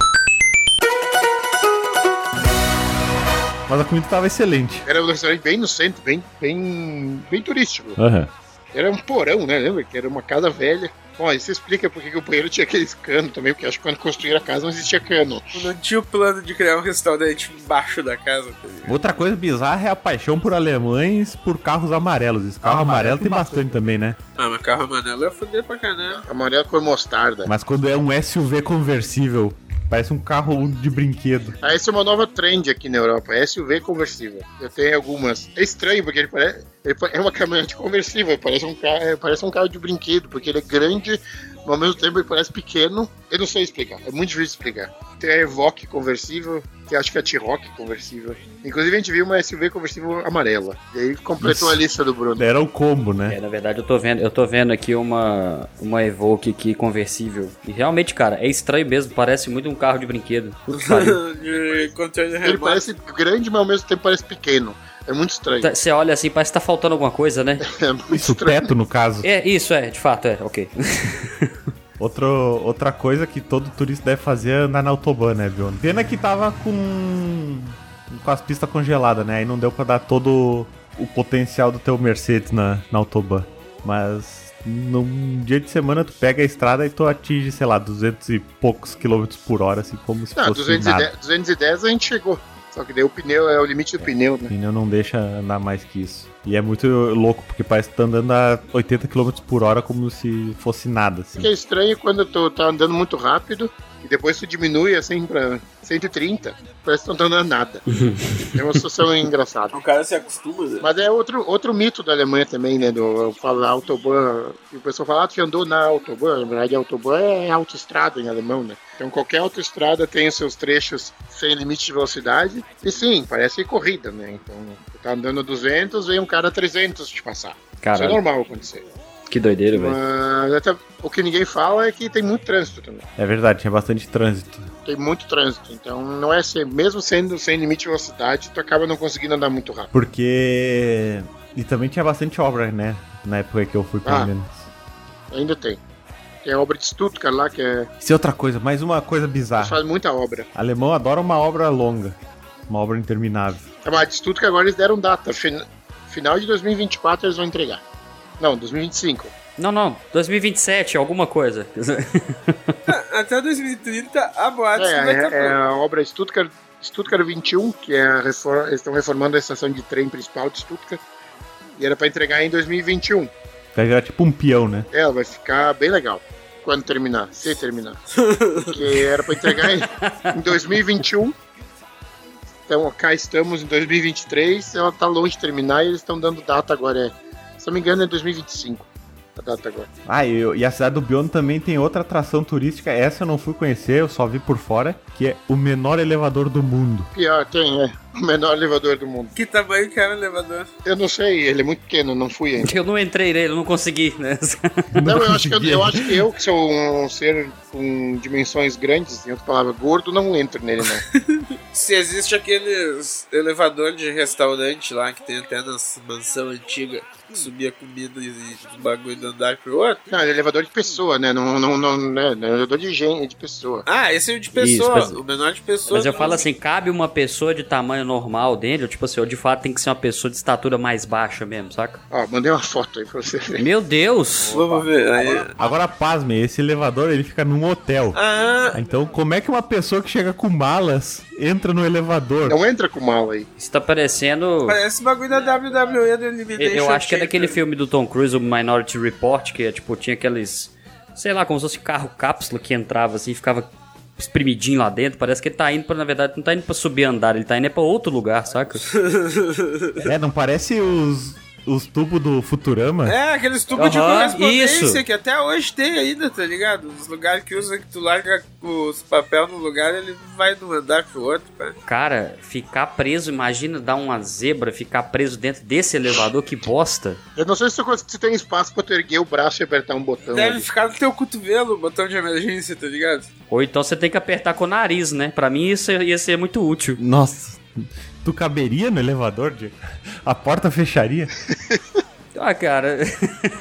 Mas a comida tava excelente. Era um restaurante bem no centro, bem, bem, bem turístico. Aham. Era um porão, né? Lembra? Que era uma casa velha. Bom, você explica por que o banheiro tinha aqueles canos também, porque acho que quando construíram a casa não existia cano. Não tinha o plano de criar um restaurante embaixo da casa, tá? Outra coisa bizarra é a paixão por alemães por carros amarelos. Esse carro amarelo tem bastante também, né? Ah, mas carro amarelo é foder pra caramba. Amarelo cor mostarda. Mas quando é um SUV conversível, parece um carro de brinquedo. Ah, essa é uma nova trend aqui na Europa, SUV conversível. Eu tenho algumas. É estranho, porque ele parece. ele é uma caminhonete conversível, parece um, carro, é, parece um carro de brinquedo, porque ele é grande, mas ao mesmo tempo ele parece pequeno. Eu não sei explicar, é muito difícil explicar. Tem a Evoque conversível, que acho que é a T-Rock conversível. Inclusive a gente viu uma SUV conversível amarela. E aí completou Nossa. a lista do Bruno. Era o combo, né? É, na verdade eu tô vendo, eu tô vendo aqui uma uma Evoque aqui conversível. E realmente, cara, é estranho mesmo, parece muito um carro de brinquedo. Ele parece grande, mas ao mesmo tempo parece pequeno. É muito estranho. Tá- Você olha assim, parece que tá faltando alguma coisa, né? É muito Isso, o teto, no caso. É, isso é, de fato, é, ok. Outro, outra coisa que todo turista deve fazer é andar na autobahn, né, Bion? Pena que tava com. com as pistas congeladas, né? Aí não deu pra dar todo o potencial do teu Mercedes na, na Autobahn. Mas num dia de semana tu pega a estrada e tu atinge, sei lá, 200 e poucos quilômetros por hora, assim, como se Não, fosse 210, nada. 210 a gente chegou. Só que daí o pneu é o limite do pneu, O né? pneu não deixa andar mais que isso. E é muito louco, porque parece que tu tá andando a 80 km por hora como se fosse nada, assim. O que é estranho quando tu tá andando muito rápido e depois tu diminui assim pra 130, parece que tu não tá andando nada. É uma situação engraçada. O cara se acostuma, né? Mas é outro, outro mito da Alemanha também, né? Do falar Autobahn. E o pessoal fala ah, que andou na Autobahn. Na verdade, Autobahn é autoestrada em alemão, né? Então qualquer autoestrada tem os seus trechos sem limite de velocidade. E sim, parece corrida, né? Então, tá andando a 200, vem um cara a 300 te passar. Isso Caralho. é normal acontecer. Que doideira, velho. Mas até, o que ninguém fala é que tem muito trânsito também. É verdade, tinha bastante trânsito. Tem muito trânsito. Então não é ser, mesmo sendo sem limite de velocidade, tu acaba não conseguindo andar muito rápido. Porque. E também tinha bastante obra, né? Na época que eu fui, pelo Ah. menos. Ainda tem. Tem a obra de Stuttgart lá, que é. Isso é outra coisa, mais uma coisa bizarra. Faz muita obra. Alemão adora uma obra longa. Uma obra interminável. Ah, Mas de Stuttgart agora eles deram data. Fin- Final de 2024 eles vão entregar. Não, 2025. Não, não, 2027, alguma coisa. Até 2030, a boate É, vai é, é a obra Stuttgart, Stuttgart 21, que é a reforma, eles estão reformando a estação de trem principal de Stuttgart. E era para entregar em 2021. Vai virar tipo um peão, né? É, vai ficar bem legal quando terminar, se terminar. Porque era para entregar em, em 2021. Então, cá estamos em 2023, ela tá longe de terminar e eles estão dando data agora. É, se não me engano, é 2025 a data agora. Ah, e, eu- e a cidade do Biono também tem outra atração turística. Essa eu não fui conhecer, eu só vi por fora. Que é o menor elevador do mundo. Pior, tem, é. O menor elevador do mundo. Que tamanho que era o elevador? Eu não sei, ele é muito pequeno, não fui ainda. Eu não entrei nele, eu não consegui, né? Não, eu acho, que eu, eu acho que eu, que sou um ser com dimensões grandes, em outra palavra, gordo, não entro nele, não. Se existe aqueles elevador de restaurante lá que tem até nas mansão antiga, que subia comida e, os bagulho de andar pro outro. Não, é elevador de pessoa, né? Não, não, não, né? É elevador de gente, de pessoa. Ah, esse é o de pessoa, mas- o menor de pessoa. Mas eu não. falo assim, cabe uma pessoa de tamanho normal ou tipo assim, ou de fato tem que ser uma pessoa de estatura mais baixa mesmo, saca? Ó, mandei uma foto aí pra você ver. Meu Deus! Vamos ver. Aí... Agora, pasme, esse elevador ele fica num hotel. Ah, Então, como é que uma pessoa que chega com malas entra no elevador? Não entra com mala aí. Isso tá parecendo. parece bagulho da WWE do Elimination Eu, eu acho que é daquele filme do Tom Cruise, o Minority Report, que é tipo, tinha aqueles. Sei lá, como se fosse carro cápsula que entrava assim e ficava espremidinho lá dentro. Parece que ele tá indo pra, na verdade, não tá indo pra subir andar, ele tá indo é pra outro lugar, saca? É, não parece os, os tubos do Futurama? É, aqueles tubos de Aham, correspondência isso. que até hoje tem ainda, tá ligado? Os lugares que usa que tu larga os papel no lugar, ele vai de um andar pro outro, cara. Cara, ficar preso, imagina dar uma zebra, ficar preso dentro desse elevador, que bosta. Eu não sei se tu, tem espaço pra tu erguer o braço e apertar um botão. Deve ali. ficar no teu cotovelo o botão de emergência, tá ligado? Ou então você tem que apertar com o nariz, né? Pra mim isso ia ser muito útil. Nossa, tu caberia no elevador, Diego? A porta fecharia? Ah, cara.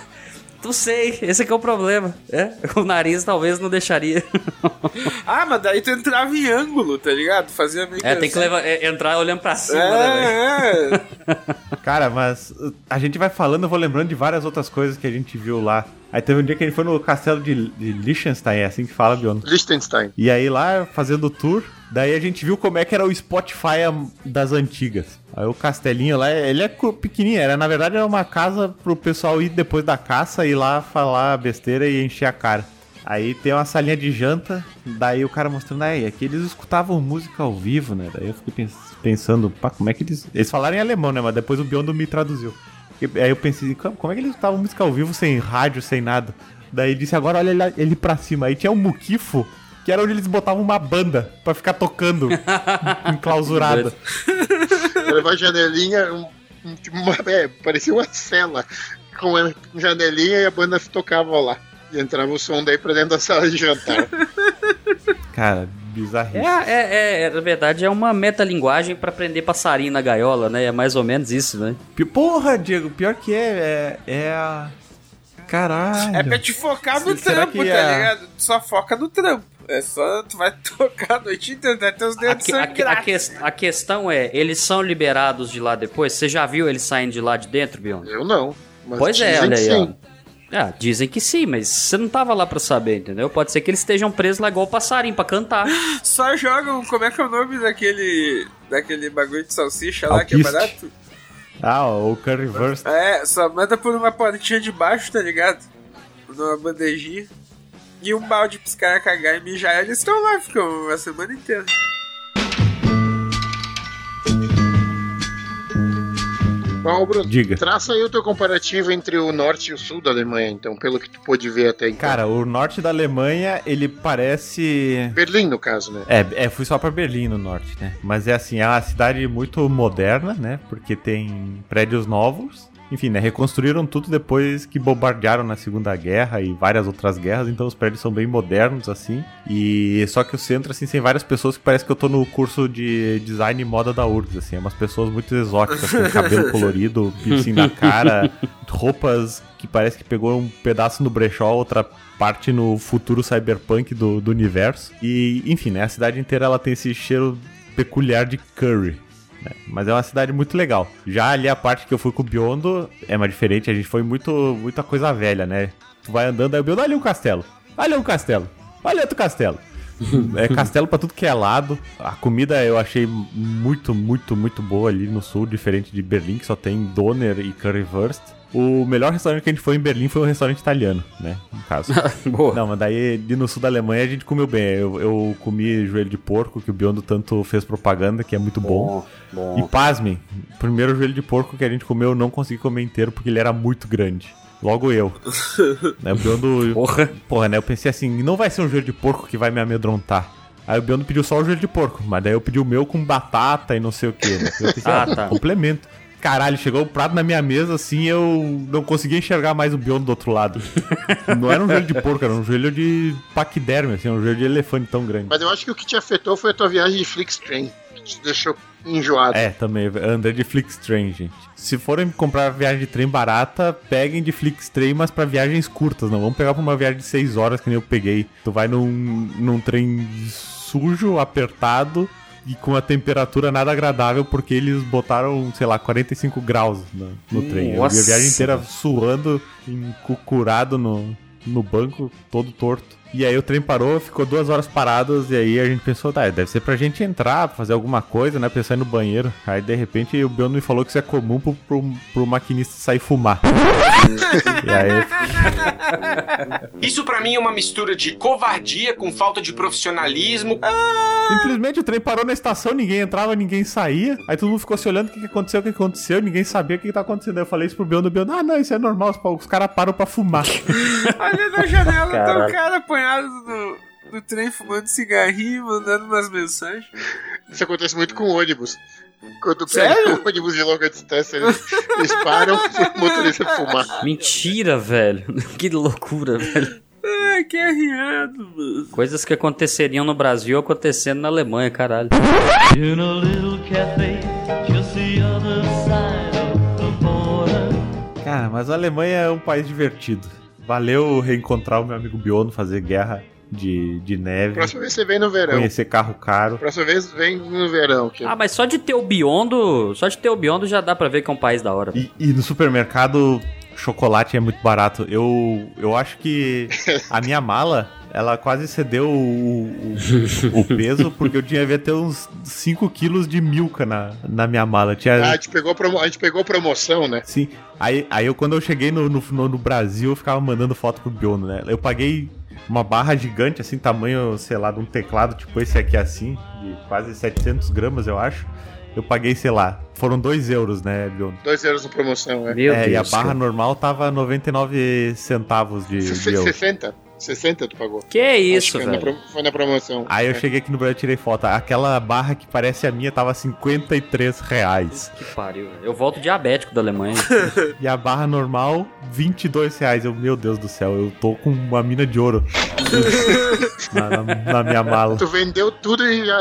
Não sei, esse é que é o problema. É, o nariz talvez não deixaria. Ah, mas daí tu entrava em ângulo, tá ligado? Fazia meio É, tem que levar, é, entrar olhando pra cima, né, velho? É, é. Cara, mas uh, a gente vai falando, eu vou lembrando de várias outras coisas que a gente viu lá. Aí teve um dia que a gente foi no castelo de, de Liechtenstein, é assim que fala, Biono. Liechtenstein. E aí lá, fazendo o tour, daí a gente viu como é que era o Spotify das antigas. Aí o castelinho lá, ele é pequenininho, era, na verdade era uma casa pro pessoal ir depois da caça, ir lá falar besteira e encher a cara. Aí tem uma salinha de janta, daí o cara mostrando, aí, aqui eles escutavam música ao vivo, né? Daí eu fiquei pens- pensando, pá, como é que eles... Eles falaram em alemão, né? Mas depois o Biondo me traduziu. Aí eu pensei, como é que eles escutavam música ao vivo sem rádio, sem nada? Daí disse, agora olha ele pra cima. Aí tinha um muquifo, que era onde eles botavam uma banda pra ficar tocando enclausurada. Era uma janelinha, um, uma, é, parecia uma cela com uma janelinha e a banda tocava lá. E entrava o som daí pra dentro da sala de jantar. Cara, É, bizarríssimo. é, é, é, na verdade é uma metalinguagem pra prender passarinho na gaiola, né? É mais ou menos isso, né? Porra, Diego, pior que é, é, é a... Caralho. É pra te focar no Será trampo, tá a- ligado? Só foca no trampo. É só tu vai tocar a noite inteira, vai ter os A, dedos que- a, que- a sangrados. ques- a questão é, eles são liberados de lá depois? Você já viu eles saindo de lá de dentro, Bion? Eu não. Mas Pois é, olha que aí, ó. Ah, dizem que sim, mas você não tava lá pra saber, entendeu? Pode ser que eles estejam presos lá igual o passarinho pra cantar. Só jogam, como é que é o nome daquele daquele bagulho de salsicha lá que é barato? Ah, o Curryverse. É, só manda por uma portinha de baixo, tá ligado? Numa bandejinha. E um balde pros caras cagar e mijar. Eles estão lá, ficam a semana inteira. Bom, Bruno, Diga. traça aí o teu comparativo entre o norte e o sul da Alemanha, então, pelo que tu pôde ver até então. Cara, o norte da Alemanha, ele parece. Berlim, no caso, né? É, é, fui só pra Berlim no norte, né? Mas é assim, é uma cidade muito moderna, né? Porque tem prédios novos. Enfim, né? Reconstruíram tudo depois que bombardearam na Segunda Guerra e várias outras guerras, então os prédios são bem modernos, assim. E só que o centro, assim, tem várias pessoas que parece que eu tô no curso de design e moda da URGS, assim. É umas pessoas muito exóticas, com cabelo colorido, piercing na cara, roupas que parece que pegou um pedaço no brechó, outra parte no futuro cyberpunk do, do universo. E, enfim, né? A cidade inteira ela tem esse cheiro peculiar de curry. Né? Mas é uma cidade muito legal. Já ali a parte que eu fui com o Biondo é mais diferente. A gente foi muito, muita coisa velha, né? Tu vai andando, aí o Biondo, olha um castelo. Olha um castelo. Olha outro castelo. É castelo pra tudo que é lado. A comida eu achei muito, muito, muito boa ali no sul, diferente de Berlim, que só tem doner e currywurst. O melhor restaurante que a gente foi em Berlim foi um restaurante italiano, né? No caso. Boa. Não, mas daí ali no sul da Alemanha a gente comeu bem. Eu, eu comi joelho de porco, que o Biondo tanto fez propaganda, que é muito bom. bom. E pasmem, o primeiro joelho de porco que a gente comeu eu não consegui comer inteiro porque ele era muito grande. Logo eu. né, o Biondo. Porra. Porra, né? Eu pensei assim, não vai ser um joelho de porco que vai me amedrontar. Aí o Biondo pediu só o joelho de porco, mas daí eu pedi o meu com batata e não sei o que. Né? Eu pensei, Ah, ah, tá. complemento. Caralho, chegou o prato na minha mesa assim, eu não conseguia enxergar mais o Biondo do outro lado. não era um joelho de porco, era um joelho de paquiderme, assim, um joelho de elefante tão grande. Mas eu acho que o que te afetou foi a tua viagem de Flixtrain, que te deixou enjoado. É, também, André de Flixtrain, gente. Se forem comprar viagem de trem barata, peguem de Flixtrain, mas pra viagens curtas, não vamos pegar pra uma viagem de 6 horas que nem eu peguei. Tu vai num, num trem sujo, apertado e com a temperatura nada agradável, porque eles botaram, sei lá, 45 graus no, no trem. Eu vi a viagem inteira suando, encucurado no, no banco, todo torto. E aí o trem parou, ficou duas horas paradas, e aí a gente pensou, tá, deve ser pra gente entrar, fazer alguma coisa, né? Pensar no banheiro. Aí de repente o Biondo me falou que isso é comum pro, pro, pro maquinista sair fumar. e aí Isso pra mim é uma mistura de covardia com falta de profissionalismo. Simplesmente o trem parou na estação, ninguém entrava, ninguém saía. Aí todo mundo ficou se olhando o que, que aconteceu, o que aconteceu, ninguém sabia o que, que tá acontecendo. Aí eu falei isso pro Biondo, o Biondo, ah, não, isso é normal, os, os caras param pra fumar. Ali na janela tá um cara apanhado no, no trem fumando cigarrinho, mandando umas mensagens. Isso acontece muito com ônibus. Quando pega um ônibus de longa distância, eles, eles param pro motorista fumar. Mentira, velho. Que loucura, velho. Ai, que arriado, mano. Coisas que aconteceriam no Brasil acontecendo na Alemanha, caralho. In a little cafe, just the other side of the border. Cara, mas a Alemanha é um país divertido. Valeu reencontrar o meu amigo Biondo, fazer guerra de, de neve, Próxima vez você vem no verão. conhecer carro caro. Próxima vez vem no verão. Que... Ah, mas só de ter o Biondo, só de ter o Biondo já dá pra ver que é um país da hora. E, e no supermercado, chocolate é muito barato. Eu, eu acho que a minha mala, ela quase cedeu o, o, o peso, porque eu tinha ver até uns 5 quilos de milka na, na minha mala. Tinha, Ah, a gente pegou, promo... a gente pegou promoção, né? Sim. Aí, aí eu, quando eu cheguei no, no, no- no Brasil, eu ficava mandando foto pro Biondo, né? Eu paguei uma barra gigante, assim, tamanho, sei lá, de um teclado tipo esse aqui, assim, de quase 700 gramas, eu acho. Eu paguei, sei lá, foram 2 euros, né, Biondo? 2 euros na promoção, é. é, e a barra normal tava 99 centavos de, de euro. 60. 60 tu pagou. Que isso, Acho que foi na, velho. foi na promoção. Aí eu É. cheguei aqui no Brasil e tirei foto. Aquela barra que parece a minha tava 53 reais. Que pariu, velho. Eu volto diabético da Alemanha. E a barra normal, 22 reais. Eu, meu Deus do céu, eu tô com uma mina de ouro na, na- na minha mala. Tu vendeu tudo e já,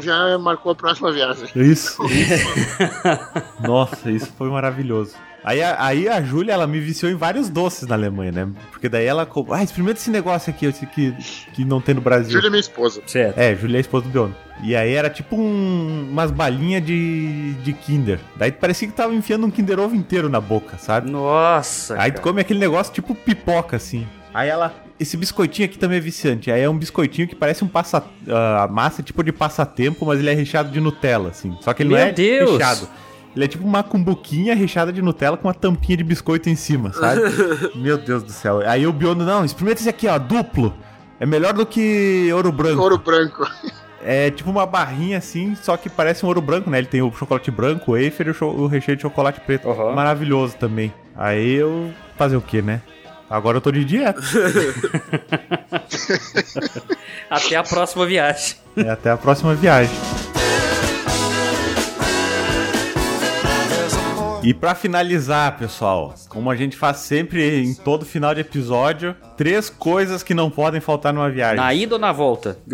já marcou a próxima viagem. Isso. Nossa, isso foi maravilhoso. Aí a, aí a Júlia, ela me viciou em vários doces na Alemanha, né? Porque daí ela... Ah, experimenta esse negócio aqui, esse que, que não tem no Brasil. Júlia é minha esposa. Certo. É, Júlia é a esposa do Biondo. E aí era tipo um- umas balinhas de, de Kinder. Daí parecia que tava enfiando um Kinder Ovo inteiro na boca, sabe? Nossa, Aí tu come aquele negócio tipo pipoca, assim. Aí ela... Esse biscoitinho aqui também é viciante. Aí é um biscoitinho que parece um passa... A massa é tipo de passatempo, mas ele é recheado de Nutella, assim. Só que ele Meu não é Deus! recheado. Ele é tipo uma cumbuquinha recheada de Nutella com uma tampinha de biscoito em cima, sabe? Meu Deus do céu. Aí o Biondo, não, experimenta esse aqui, ó, duplo. É melhor do que ouro branco. Ouro branco. É tipo uma barrinha assim, só que parece um ouro branco, né? Ele tem o chocolate branco, o wafer e o, recheio de chocolate preto. Maravilhoso também. Aí eu. Fazer o quê, né? Agora eu tô de dieta. Até a próxima viagem. É, até a próxima viagem. E pra finalizar, pessoal, como a gente faz sempre em todo final de episódio, três coisas que não podem faltar numa viagem. Na ida ou na volta?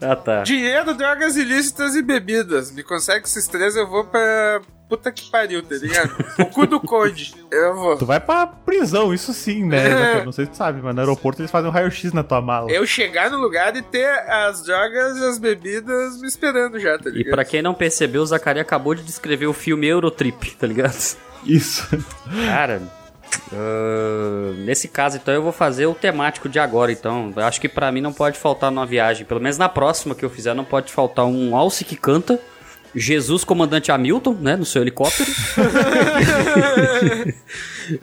ah, tá. Dinheiro, drogas ilícitas e bebidas. Me consegue esses três, eu vou pra. Puta que pariu, tá ligado? O cu do Conde. Eu vou. Tu vai pra prisão, isso sim, né? É. Eu Não sei se tu sabe, mas no aeroporto eles fazem um raio-x na tua mala. Eu chegar no lugar e ter as drogas e as bebidas me esperando já, tá E ligado? pra quem não percebeu, o Zacarias acabou de descrever o filme Eurotrip, tá ligado? Isso. Cara, ah, nesse caso, então, eu vou fazer o temático de agora, então. Eu acho que pra mim não pode faltar numa viagem. Pelo menos na próxima que eu fizer, não pode faltar um alce que canta. Jesus, comandante Hamilton, né? No seu helicóptero.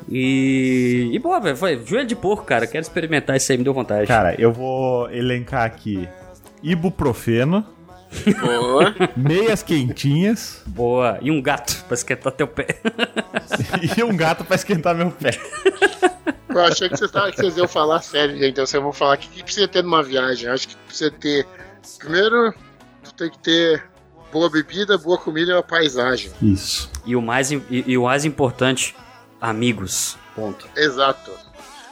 e. E, boa, velho. Foi joelho de porco, cara. Quero experimentar isso aí, me deu vontade. Cara, eu vou elencar aqui ibuprofeno, Boa. meias quentinhas Boa. E um gato pra esquentar teu pé. e um gato pra esquentar meu pé. Eu achei que vocês, tavam- que vocês iam falar sério, gente. Então vocês vão falar o que, que precisa ter numa viagem. Eu acho que precisa ter. Primeiro, tu tem que ter boa bebida, boa comida e uma paisagem. Isso. E o mais, e, e o mais importante, amigos. Ponto. Exato.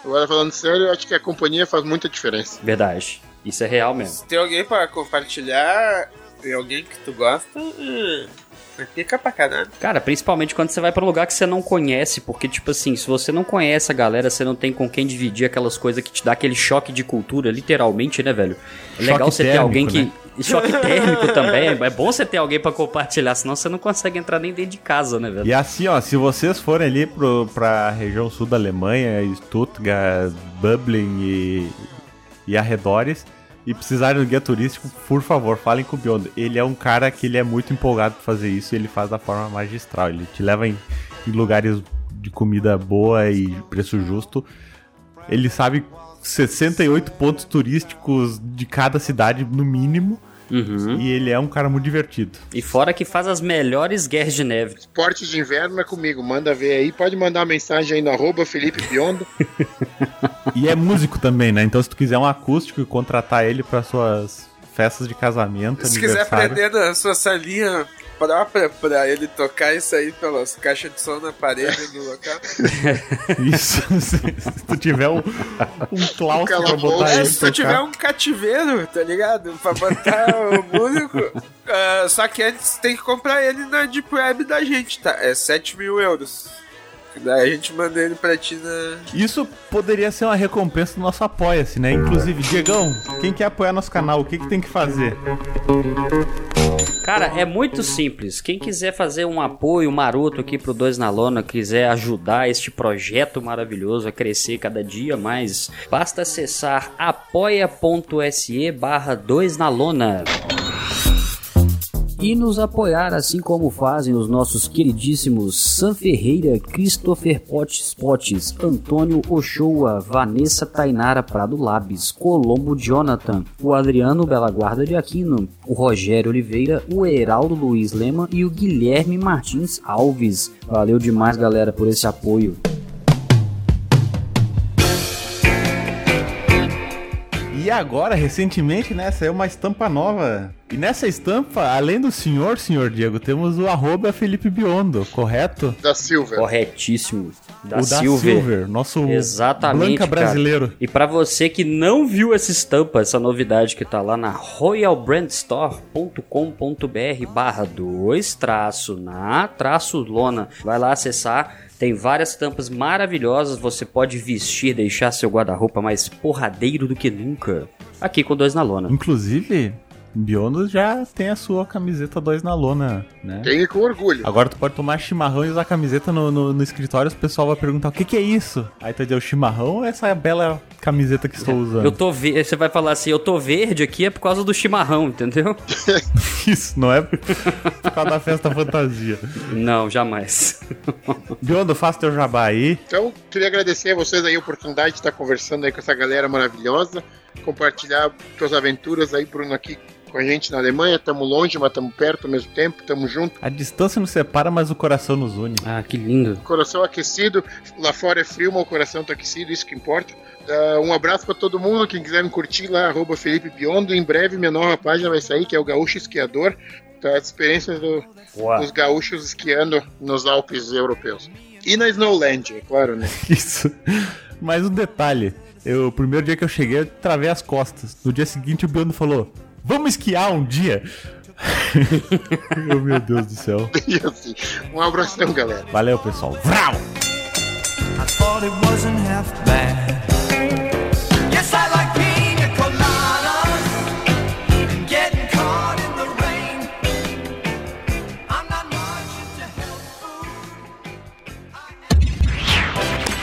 Agora falando sério, eu acho que a companhia faz muita diferença. Verdade. Isso é real mesmo. Se tem alguém pra compartilhar, tem alguém que tu gosta, hum, fica pra caralho. Cara, principalmente quando você vai pra um lugar que você não conhece, porque, tipo assim, se você não conhece a galera, você não tem com quem dividir aquelas coisas que te dá aquele choque de cultura, literalmente, né, velho? É Choque legal você ter térmico, alguém que. né? E Choque térmico também. É bom você ter alguém pra compartilhar, senão você não consegue entrar nem dentro de casa, né, velho? E assim, ó, se vocês forem ali pro, pra região sul da Alemanha, Stuttgart, Dublin e, e arredores, e precisarem do guia turístico, por favor, falem com o Biondo. Ele é um cara que ele é muito empolgado pra fazer isso e ele faz da forma magistral. Ele te leva em, em lugares de comida boa e preço justo. Ele sabe 68 pontos turísticos de cada cidade, no mínimo. Uhum. E ele é um cara muito divertido. E fora que faz as melhores guerras de neve. Esportes de inverno é comigo. Manda ver aí. Pode mandar uma mensagem aí no arroba Felipe Biondo. E é músico também, né? Então se tu quiser um acústico e contratar ele para suas festas de casamento, Se quiser aprender na sua salinha própria pra ele tocar isso aí pelas caixas de som na parede do local. Isso. se, se tu tiver um, um claustro pra botar É, ele se tu tocar. tiver um cativeiro, tá ligado? Pra botar o músico. ah, só que antes tem que comprar ele na Deep Web da gente, tá? É 7 mil euros. Daí a gente manda ele pra ti na. Isso poderia ser uma recompensa do nosso apoia-se, né? Inclusive, Diegão, quem quer apoiar nosso canal, o que, que tem que fazer? Cara, é muito simples. Quem quiser fazer um apoio maroto aqui pro Dois na Lona, quiser ajudar este projeto maravilhoso a crescer cada dia mais, basta acessar apoia.se barra 2 na Lona. E nos apoiar, assim como fazem os nossos queridíssimos Sam Ferreira, Christopher Potts Potts, Antônio Ochoa, Vanessa Tainara Prado Labes, Colombo Jonathan, o Adriano Bela Guarda de Aquino, o Rogério Oliveira, o Heraldo Luiz Lema e o Guilherme Martins Alves. Valeu demais, galera, por esse apoio. E agora, recentemente, né, saiu uma estampa nova E nessa estampa, além do senhor, senhor Diego, temos o arroba Felipe Biondo, correto? Da Silver. Corretíssimo. Da o Silver. da Silver, nosso Exatamente, Blanca cara. brasileiro. E pra você que não viu essa estampa, essa novidade que tá lá na royalbrandstore.com.br barra dois traço na traço lona. Vai lá acessar. Tem várias estampas maravilhosas. Você pode vestir, deixar seu guarda-roupa mais porradeiro do que nunca. Aqui com dois na lona. Inclusive, Biondo já tem a sua camiseta 2 na lona, né? Tem com orgulho. Agora tu pode tomar chimarrão e usar a camiseta no, no, no escritório, o pessoal vai perguntar o que, que é isso? Aí tu vai dizer o chimarrão ou essa bela camiseta que estou usando? Eu tô ve Você vai falar assim, eu tô verde aqui é por causa do chimarrão, entendeu? Isso, não é por causa da festa fantasia. Não, jamais. Biondo, faça teu jabá aí. Então, queria agradecer a vocês aí a oportunidade de estar conversando aí com essa galera maravilhosa, compartilhar suas aventuras aí, Bruno, aqui com a gente na Alemanha. Tamo longe, mas tamo perto ao mesmo tempo, tamo junto. A distância nos separa, mas o coração nos une. Ah, que lindo. Coração aquecido, lá fora é frio, mas o coração tá aquecido, isso que importa. Uh, um abraço para todo mundo, quem quiser me curtir lá, arroba Felipe Biondo. Em breve minha nova página vai sair, que é o Gaúcho Esquiador. Então, as experiências do, dos gaúchos esquiando nos Alpes europeus. E na Snowland, é claro, né? Isso. Mas um detalhe. Eu, o primeiro dia que eu cheguei, eu travei as costas. No dia seguinte, o Biondo falou: Vamos esquiar um dia? oh, meu Deus do céu. E assim, um abração, galera. Valeu, pessoal. Vrau! I thought it wasn't half bad.